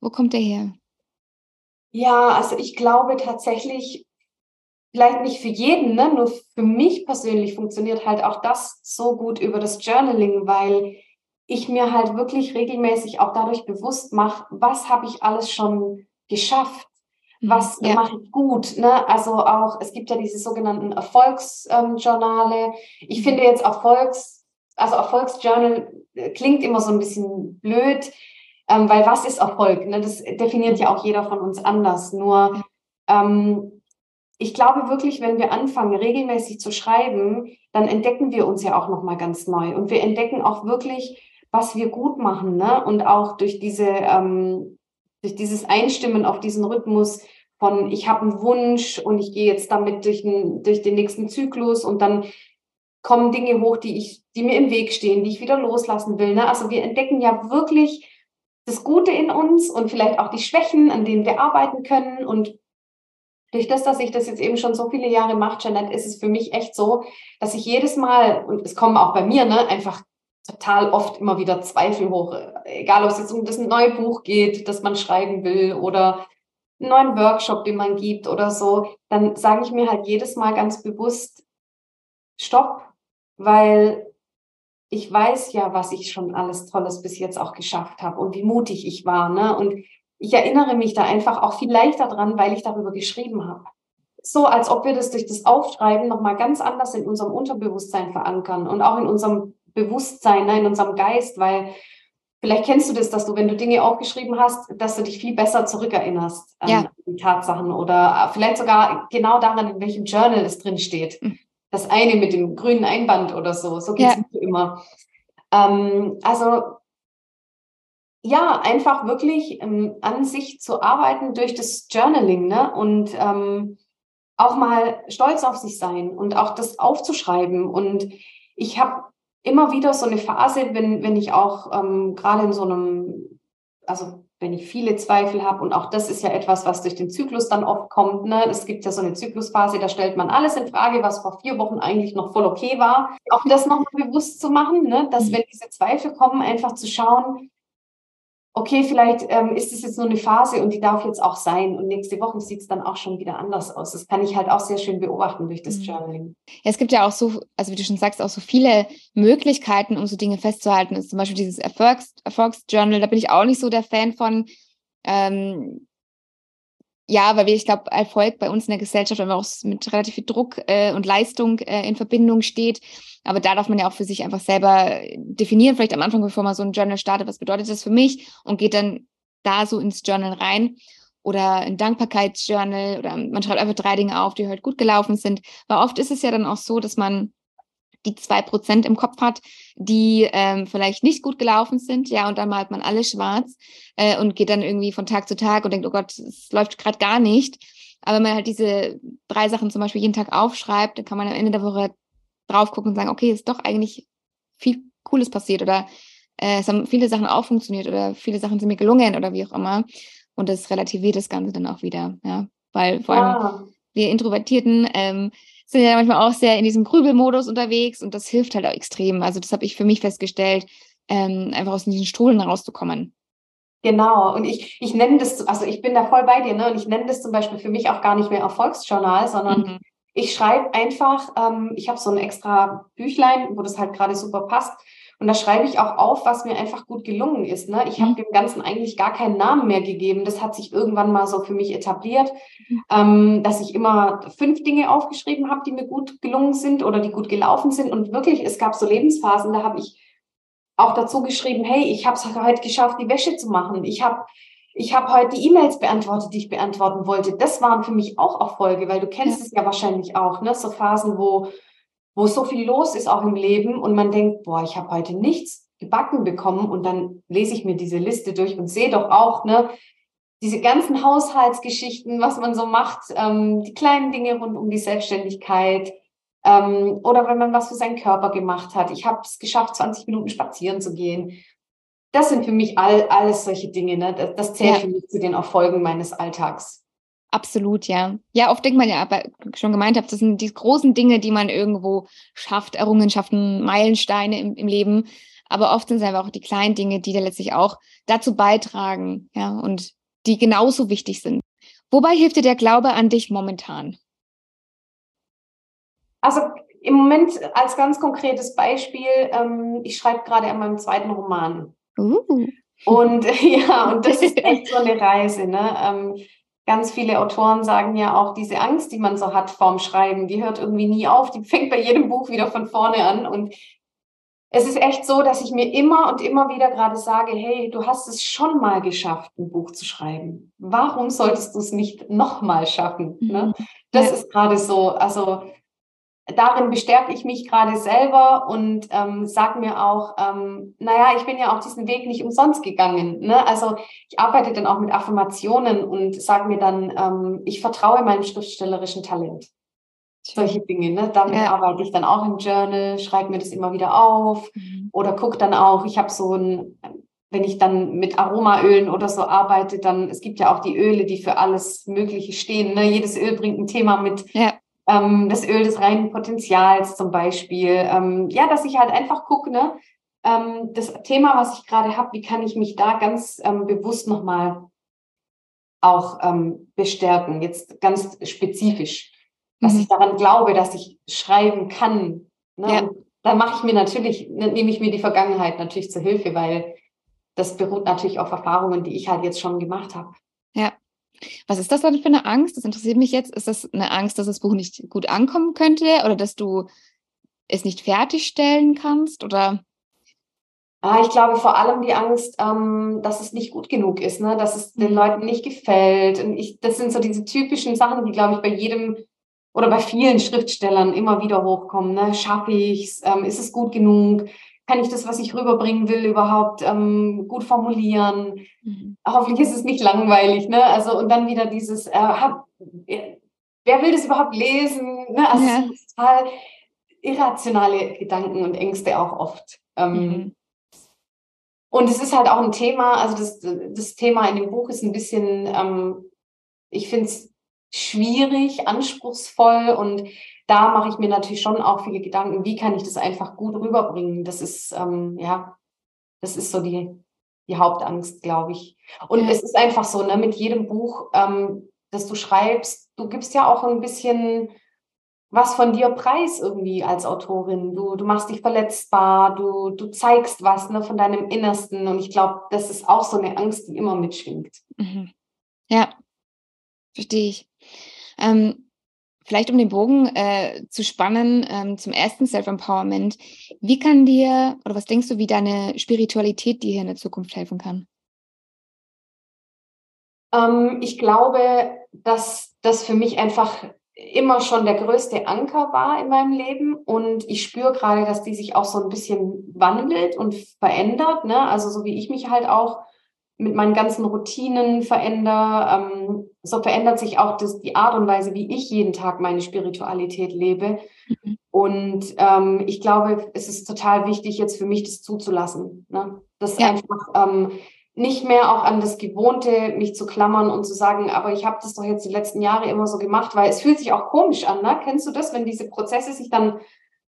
wo kommt der her? Ja, also ich glaube tatsächlich, vielleicht nicht für jeden, ne? nur für mich persönlich funktioniert halt auch das so gut über das Journaling, weil ich mir halt wirklich regelmäßig auch dadurch bewusst mache, was habe ich alles schon geschafft. Was ja. mache ich gut. Ne? Also auch, es gibt ja diese sogenannten Erfolgsjournale. Ähm, ich mhm. finde jetzt Erfolgs, also Erfolgsjournal äh, klingt immer so ein bisschen blöd, ähm, weil was ist Erfolg? Ne? Das definiert ja auch jeder von uns anders. Nur ähm, ich glaube wirklich, wenn wir anfangen, regelmäßig zu schreiben, dann entdecken wir uns ja auch nochmal ganz neu. Und wir entdecken auch wirklich, was wir gut machen. Ne? Und auch durch diese ähm, durch dieses Einstimmen auf diesen Rhythmus von ich habe einen Wunsch und ich gehe jetzt damit durch den, durch den nächsten Zyklus und dann kommen Dinge hoch, die ich, die mir im Weg stehen, die ich wieder loslassen will. Ne? Also wir entdecken ja wirklich das Gute in uns und vielleicht auch die Schwächen, an denen wir arbeiten können. Und durch das, dass ich das jetzt eben schon so viele Jahre mache, Janet, ist es für mich echt so, dass ich jedes Mal, und es kommen auch bei mir, ne, einfach total oft immer wieder Zweifel hoch. Egal, ob es jetzt um das neue Buch geht, das man schreiben will oder einen neuen Workshop, den man gibt oder so, dann sage ich mir halt jedes Mal ganz bewusst, stopp, weil ich weiß ja, was ich schon alles Tolles bis jetzt auch geschafft habe und wie mutig ich war. Ne? Und ich erinnere mich da einfach auch viel leichter dran, weil ich darüber geschrieben habe. So, als ob wir das durch das Aufschreiben nochmal ganz anders in unserem Unterbewusstsein verankern und auch in unserem Bewusstsein, ne, in unserem Geist, weil vielleicht kennst du das, dass du, wenn du Dinge aufgeschrieben hast, dass du dich viel besser zurückerinnerst an ja. die Tatsachen oder vielleicht sogar genau daran, in welchem Journal es drin steht. Mhm. Das eine mit dem grünen Einband oder so, so geht es ja. immer. Ähm, also ja, einfach wirklich ähm, an sich zu arbeiten durch das Journaling ne? und ähm, auch mal stolz auf sich sein und auch das aufzuschreiben. Und ich habe immer wieder so eine Phase, wenn, wenn ich auch ähm, gerade in so einem, also wenn ich viele Zweifel habe und auch das ist ja etwas, was durch den Zyklus dann oft kommt. Ne? Es gibt ja so eine Zyklusphase, da stellt man alles in Frage, was vor vier Wochen eigentlich noch voll okay war. Auch das nochmal bewusst zu machen, ne? dass mhm. wenn diese Zweifel kommen, einfach zu schauen, okay, vielleicht ähm, ist es jetzt nur eine Phase und die darf jetzt auch sein. Und nächste Woche sieht es dann auch schon wieder anders aus. Das kann ich halt auch sehr schön beobachten durch das mhm. Journaling. Ja, es gibt ja auch so, also wie du schon sagst, auch so viele Möglichkeiten, um so Dinge festzuhalten. Das ist zum Beispiel dieses Erfolgs Erfolgsjournal, da bin ich auch nicht so der Fan von. Ähm, ja, weil wir, ich glaube, Erfolg bei uns in der Gesellschaft einfach auch mit relativ viel Druck äh, und Leistung äh, in Verbindung steht. Aber da darf man ja auch für sich einfach selber definieren, vielleicht am Anfang, bevor man so ein Journal startet, was bedeutet das für mich und geht dann da so ins Journal rein oder ein Dankbarkeitsjournal oder man schreibt einfach drei Dinge auf, die halt gut gelaufen sind. Weil oft ist es ja dann auch so, dass man die zwei Prozent im Kopf hat, die ähm, vielleicht nicht gut gelaufen sind, ja, und dann malt man alles schwarz äh, und geht dann irgendwie von Tag zu Tag und denkt, oh Gott, es läuft gerade gar nicht. Aber wenn man halt diese drei Sachen zum Beispiel jeden Tag aufschreibt, dann kann man am Ende der Woche drauf gucken und sagen, okay, ist doch eigentlich viel Cooles passiert oder äh, es haben viele Sachen auch funktioniert oder viele Sachen sind mir gelungen oder wie auch immer. Und das relativiert das Ganze dann auch wieder, ja. Weil vor allem ja. wir Introvertierten ähm, sind ja manchmal auch sehr in diesem Grübelmodus unterwegs und das hilft halt auch extrem. Also das habe ich für mich festgestellt, ähm, einfach aus diesen Strudeln rauszukommen. Genau, und ich, ich nenne das, also ich bin da voll bei dir, ne? Und ich nenne das zum Beispiel für mich auch gar nicht mehr Erfolgsjournal, sondern mhm. ich schreibe einfach, ähm, ich habe so ein extra Büchlein, wo das halt gerade super passt. Und da schreibe ich auch auf, was mir einfach gut gelungen ist. Ne? Ich habe mhm. dem Ganzen eigentlich gar keinen Namen mehr gegeben. Das hat sich irgendwann mal so für mich etabliert, mhm. ähm, dass ich immer fünf Dinge aufgeschrieben habe, die mir gut gelungen sind oder die gut gelaufen sind. Und wirklich, es gab so Lebensphasen, da habe ich auch dazu geschrieben, hey, ich habe es heute geschafft, die Wäsche zu machen. Ich habe ich habe heute die E-Mails beantwortet, die ich beantworten wollte. Das waren für mich auch Erfolge, weil du kennst ja. es ja wahrscheinlich auch, ne? So Phasen, wo wo so viel los ist auch im Leben und man denkt, boah, ich habe heute nichts gebacken bekommen und dann lese ich mir diese Liste durch und sehe doch auch, ne, diese ganzen Haushaltsgeschichten, was man so macht, ähm, die kleinen Dinge rund um die Selbstständigkeit ähm, oder wenn man was für seinen Körper gemacht hat. Ich habe es geschafft, 20 Minuten spazieren zu gehen. Das sind für mich all, alles solche Dinge. Ne? Das, das zählt ja. für mich zu den Erfolgen meines Alltags. Absolut, ja. Ja, oft denkt man ja, aber schon gemeint habe, das sind die großen Dinge, die man irgendwo schafft, Errungenschaften, Meilensteine im, im Leben. Aber oft sind es einfach auch die kleinen Dinge, die da letztlich auch dazu beitragen, ja, und die genauso wichtig sind. Wobei hilft dir der Glaube an dich momentan? Also im Moment als ganz konkretes Beispiel, ähm, ich schreibe gerade an meinem zweiten Roman. Uh. Und (laughs) ja, und das ist (laughs) echt so eine Reise. Ne? Ähm, ganz viele Autoren sagen ja auch, diese Angst, die man so hat vorm Schreiben, die hört irgendwie nie auf, die (laughs) fängt bei jedem Buch wieder von vorne an. Und es ist echt so, dass ich mir immer und immer wieder gerade sage, hey, du hast es schon mal geschafft, ein Buch zu schreiben. Warum solltest du es nicht nochmal schaffen? Ne? Mhm. Das ja. ist gerade so, also darin bestärke ich mich gerade selber und ähm, sage mir auch, ähm, naja, ich bin ja auch diesen Weg nicht umsonst gegangen. Ne? Also ich arbeite dann auch mit Affirmationen und sage mir dann, ähm, ich vertraue meinem schriftstellerischen Talent. Solche Dinge, ne? Damit ja. arbeite ich dann auch im Journal, schreibe mir das immer wieder auf mhm. oder gucke dann auch, ich habe so ein, wenn ich dann mit Aromaölen oder so arbeite, dann, es gibt ja auch die Öle, die für alles Mögliche stehen. Ne? Jedes Öl bringt ein Thema mit. Ja ähm, das Öl des reinen Potenzials zum Beispiel. Ähm, ja, dass ich halt einfach gucke, ne, ähm, das Thema, was ich gerade habe, wie kann ich mich da ganz ähm, bewusst nochmal auch ähm, bestärken, jetzt ganz spezifisch, dass mhm. ich daran glaube, dass ich schreiben kann. Ne? Ja. Dann mache ich mir natürlich, ne, nehme ich mir die Vergangenheit natürlich zur Hilfe, weil das beruht natürlich auf Erfahrungen, die ich halt jetzt schon gemacht habe. Was ist das dann für eine Angst? Das interessiert mich jetzt. Ist das eine Angst, dass das Buch nicht gut ankommen könnte oder dass du es nicht fertigstellen kannst oder? Ah, ich glaube vor allem die Angst, ähm, dass es nicht gut genug ist, ne? dass es den mhm. Leuten nicht gefällt. Und ich, das sind so diese typischen Sachen, die, glaube ich, bei jedem oder bei vielen Schriftstellern immer wieder hochkommen. Ne? Schaffe ich es? Ähm, ist es gut genug? Kann ich das, was ich rüberbringen will, überhaupt ähm, gut formulieren? Mhm. Hoffentlich ist es nicht langweilig, ne? Also und dann wieder dieses, äh, hab, äh, wer will das überhaupt lesen? Ne? Also ja. total irrationale Gedanken und Ängste auch oft. Ähm, mhm. Und es ist halt auch ein Thema, also das, das Thema in dem Buch ist ein bisschen, ähm, ich finde es schwierig, anspruchsvoll und da mache ich mir natürlich schon auch viele Gedanken, wie kann ich das einfach gut rüberbringen. Das ist, ähm, ja, das ist so die, die Hauptangst, glaube ich. Und ja. es ist einfach so, ne, mit jedem Buch, ähm, das du schreibst, du gibst ja auch ein bisschen was von dir preis irgendwie als Autorin. Du, du machst dich verletzbar, du, du zeigst was ne, von deinem Innersten. Und ich glaube, das ist auch so eine Angst, die immer mitschwingt. Mhm. Ja, verstehe ich. Ähm, vielleicht um den Bogen äh, zu spannen ähm, zum ersten Self-Empowerment. Wie kann dir, oder was denkst du, wie deine Spiritualität dir hier in der Zukunft helfen kann? Ähm, ich glaube, dass das für mich einfach immer schon der größte Anker war in meinem Leben und ich spüre gerade, dass die sich auch so ein bisschen wandelt und verändert. Ne? Also so wie ich mich halt auch mit meinen ganzen Routinen verändere, ähm, so verändert sich auch das, die Art und Weise, wie ich jeden Tag meine Spiritualität lebe. Mhm. Und ähm, ich glaube, es ist total wichtig, jetzt für mich das zuzulassen. Ne? Das ja. einfach ähm, nicht mehr auch an das Gewohnte mich zu klammern und zu sagen, aber ich habe das doch jetzt die letzten Jahre immer so gemacht, weil es fühlt sich auch komisch an. Ne? Kennst du das, wenn diese Prozesse sich dann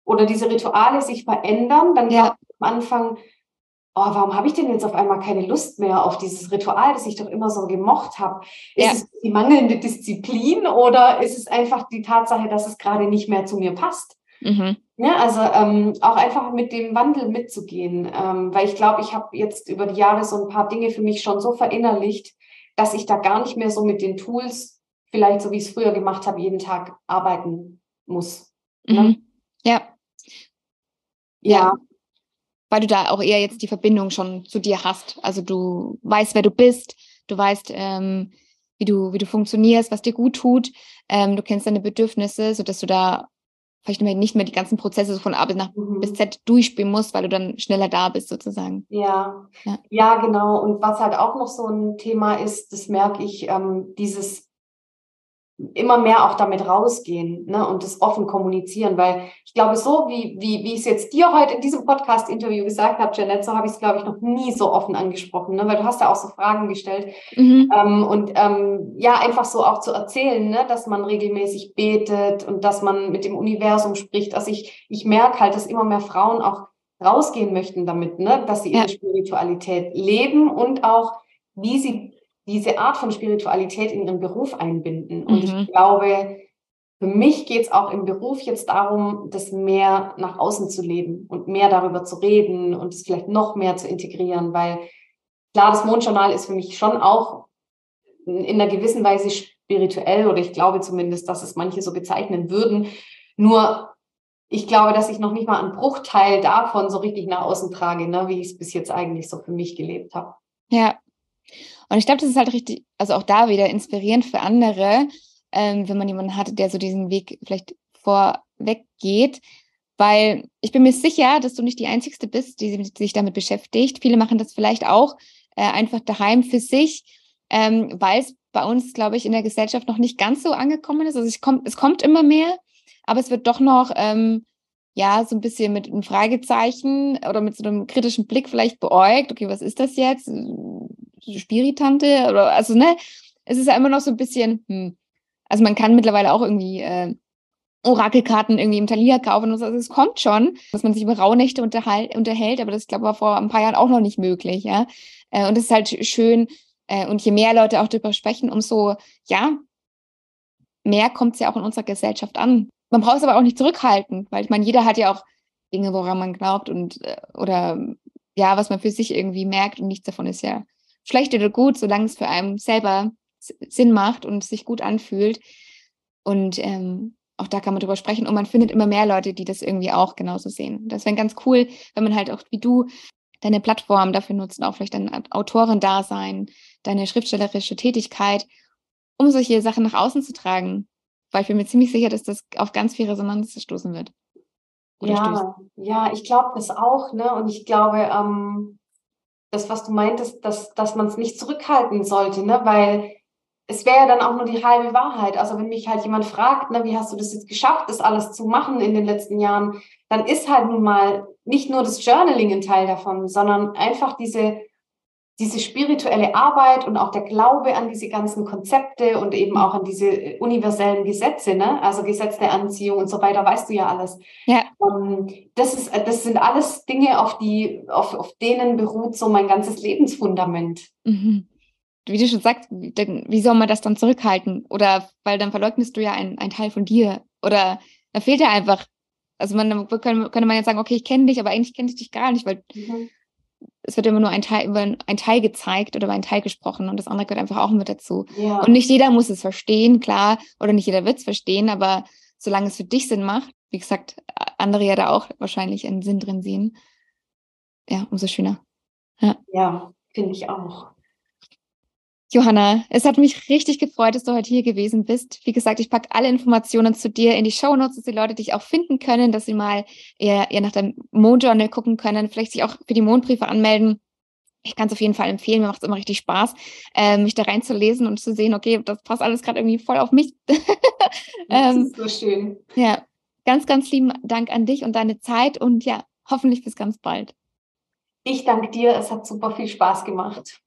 oder diese Rituale sich verändern, dann ja. am Anfang, oh, warum habe ich denn jetzt auf einmal keine Lust mehr auf dieses Ritual, das ich doch immer so gemocht habe? Ist ja. es die mangelnde Disziplin oder ist es einfach die Tatsache, dass es gerade nicht mehr zu mir passt? Mhm. Ja, also ähm, auch einfach mit dem Wandel mitzugehen, ähm, weil ich glaube, ich habe jetzt über die Jahre so ein paar Dinge für mich schon so verinnerlicht, dass ich da gar nicht mehr so mit den Tools, vielleicht so wie ich es früher gemacht habe, jeden Tag arbeiten muss. Ne? Mhm. Ja. Ja. Weil du da auch eher jetzt die Verbindung schon zu dir hast. Also du weißt, wer du bist, du weißt, ähm, wie du, wie du funktionierst, was dir gut tut. Ähm, du kennst deine Bedürfnisse, sodass du da vielleicht nicht mehr die ganzen Prozesse von A bis nach mhm. bis Z durchspielen musst, weil du dann schneller da bist sozusagen. Ja. ja, ja, genau. Und was halt auch noch so ein Thema ist, das merke ich, ähm, dieses immer mehr auch damit rausgehen ne, und das offen kommunizieren, weil ich glaube, so wie, wie, wie ich es jetzt dir heute in diesem Podcast-Interview gesagt habe, Janet, so habe ich es, glaube ich, noch nie so offen angesprochen, ne, weil du hast ja auch so Fragen gestellt mhm. ähm, und ähm, ja, einfach so auch zu erzählen, ne, dass man regelmäßig betet und dass man mit dem Universum spricht. Also ich, ich merke halt, dass immer mehr Frauen auch rausgehen möchten damit, ne, dass sie ihre ja. Spiritualität leben und auch wie sie diese Art von Spiritualität in ihren Beruf einbinden. Und mhm. ich glaube, für mich geht es auch im Beruf jetzt darum, das mehr nach außen zu leben und mehr darüber zu reden und es vielleicht noch mehr zu integrieren, weil klar, das Mondjournal ist für mich schon auch in einer gewissen Weise spirituell oder ich glaube zumindest, dass es manche so bezeichnen würden. Nur ich glaube, dass ich noch nicht mal einen Bruchteil davon so richtig nach außen trage, ne, wie ich es bis jetzt eigentlich so für mich gelebt habe. Ja, und ich glaube, das ist halt richtig, also auch da wieder inspirierend für andere, ähm, wenn man jemanden hat, der so diesen Weg vielleicht vorweg geht. Weil ich bin mir sicher, dass du nicht die Einzige bist, die sich damit beschäftigt. Viele machen das vielleicht auch äh, einfach daheim für sich, ähm, weil es bei uns, glaube ich, in der Gesellschaft noch nicht ganz so angekommen ist. Also es kommt, es kommt immer mehr, aber es wird doch noch ähm, ja, so ein bisschen mit einem Fragezeichen oder mit so einem kritischen Blick vielleicht beäugt. Okay, was ist das jetzt? Spiritante oder also ne, es ist ja immer noch so ein bisschen, hm. also man kann mittlerweile auch irgendwie äh, Orakelkarten irgendwie im Thalia kaufen und so. Also es kommt schon, dass man sich über Rauhnächte unterhält, aber das glaube war vor ein paar Jahren auch noch nicht möglich, ja. Äh, und es ist halt schön äh, und je mehr Leute auch darüber sprechen, umso ja mehr kommt es ja auch in unserer Gesellschaft an. Man braucht es aber auch nicht zurückhalten, weil ich meine, jeder hat ja auch Dinge, woran man glaubt und äh, oder ja, was man für sich irgendwie merkt und nichts davon ist ja schlecht oder gut, solange es für einen selber Sinn macht und sich gut anfühlt. Und ähm, auch da kann man drüber sprechen und man findet immer mehr Leute, die das irgendwie auch genauso sehen. Das wäre ganz cool, wenn man halt auch wie du deine Plattform dafür nutzt, auch vielleicht dein Autorendasein, deine schriftstellerische Tätigkeit, um solche Sachen nach außen zu tragen. Weil ich bin mir ziemlich sicher, dass das auf ganz viel Resonanz stoßen wird. Oder ja, stößt. ja, ich glaube das auch, ne? Und ich glaube, ähm, das, was du meintest, dass, dass man es nicht zurückhalten sollte, ne? weil es wäre ja dann auch nur die halbe Wahrheit. Also wenn mich halt jemand fragt, ne, wie hast du das jetzt geschafft, das alles zu machen in den letzten Jahren, dann ist halt nun mal nicht nur das Journaling ein Teil davon, sondern einfach diese diese spirituelle Arbeit und auch der Glaube an diese ganzen Konzepte und eben auch an diese universellen Gesetze, ne? also Gesetz der Anziehung und so weiter, weißt du ja alles. Ja. Ähm, das, ist, das sind alles Dinge, auf, die, auf, auf denen beruht so mein ganzes Lebensfundament. Mhm. Wie du schon sagst, wie soll man das dann zurückhalten? Oder weil dann verleugnest du ja einen, einen Teil von dir. Oder da fehlt ja einfach, also man könnte, könnte man jetzt sagen, okay, ich kenne dich, aber eigentlich kenne ich dich gar nicht, weil mhm es wird immer nur ein Teil, über ein Teil gezeigt oder über einen Teil gesprochen und das andere gehört einfach auch mit dazu. Ja. Und nicht jeder muss es verstehen, klar, oder nicht jeder wird es verstehen, aber solange es für dich Sinn macht, wie gesagt, andere ja da auch wahrscheinlich einen Sinn drin sehen, ja, umso schöner. Ja, ja finde ich auch. Johanna, es hat mich richtig gefreut, dass du heute hier gewesen bist. Wie gesagt, ich packe alle Informationen zu dir in die Show Notes, dass die Leute dich auch finden können, dass sie mal eher, eher nach deinem Mondjournal gucken können, vielleicht sich auch für die Mondbriefe anmelden. Ich kann es auf jeden Fall empfehlen. Mir macht es immer richtig Spaß, äh, mich da reinzulesen und zu sehen, okay, das passt alles gerade irgendwie voll auf mich. (laughs) das ähm, ist so schön. Ja, ganz, ganz lieben Dank an dich und deine Zeit und ja, hoffentlich bis ganz bald. Ich danke dir. Es hat super viel Spaß gemacht.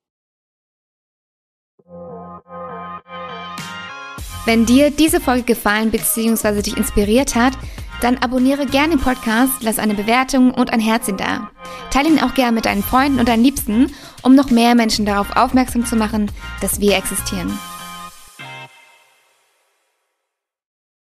Wenn dir diese Folge gefallen bzw. dich inspiriert hat, dann abonniere gerne den Podcast, lass eine Bewertung und ein Herzchen da. Teile ihn auch gerne mit deinen Freunden und deinen Liebsten, um noch mehr Menschen darauf aufmerksam zu machen, dass wir existieren.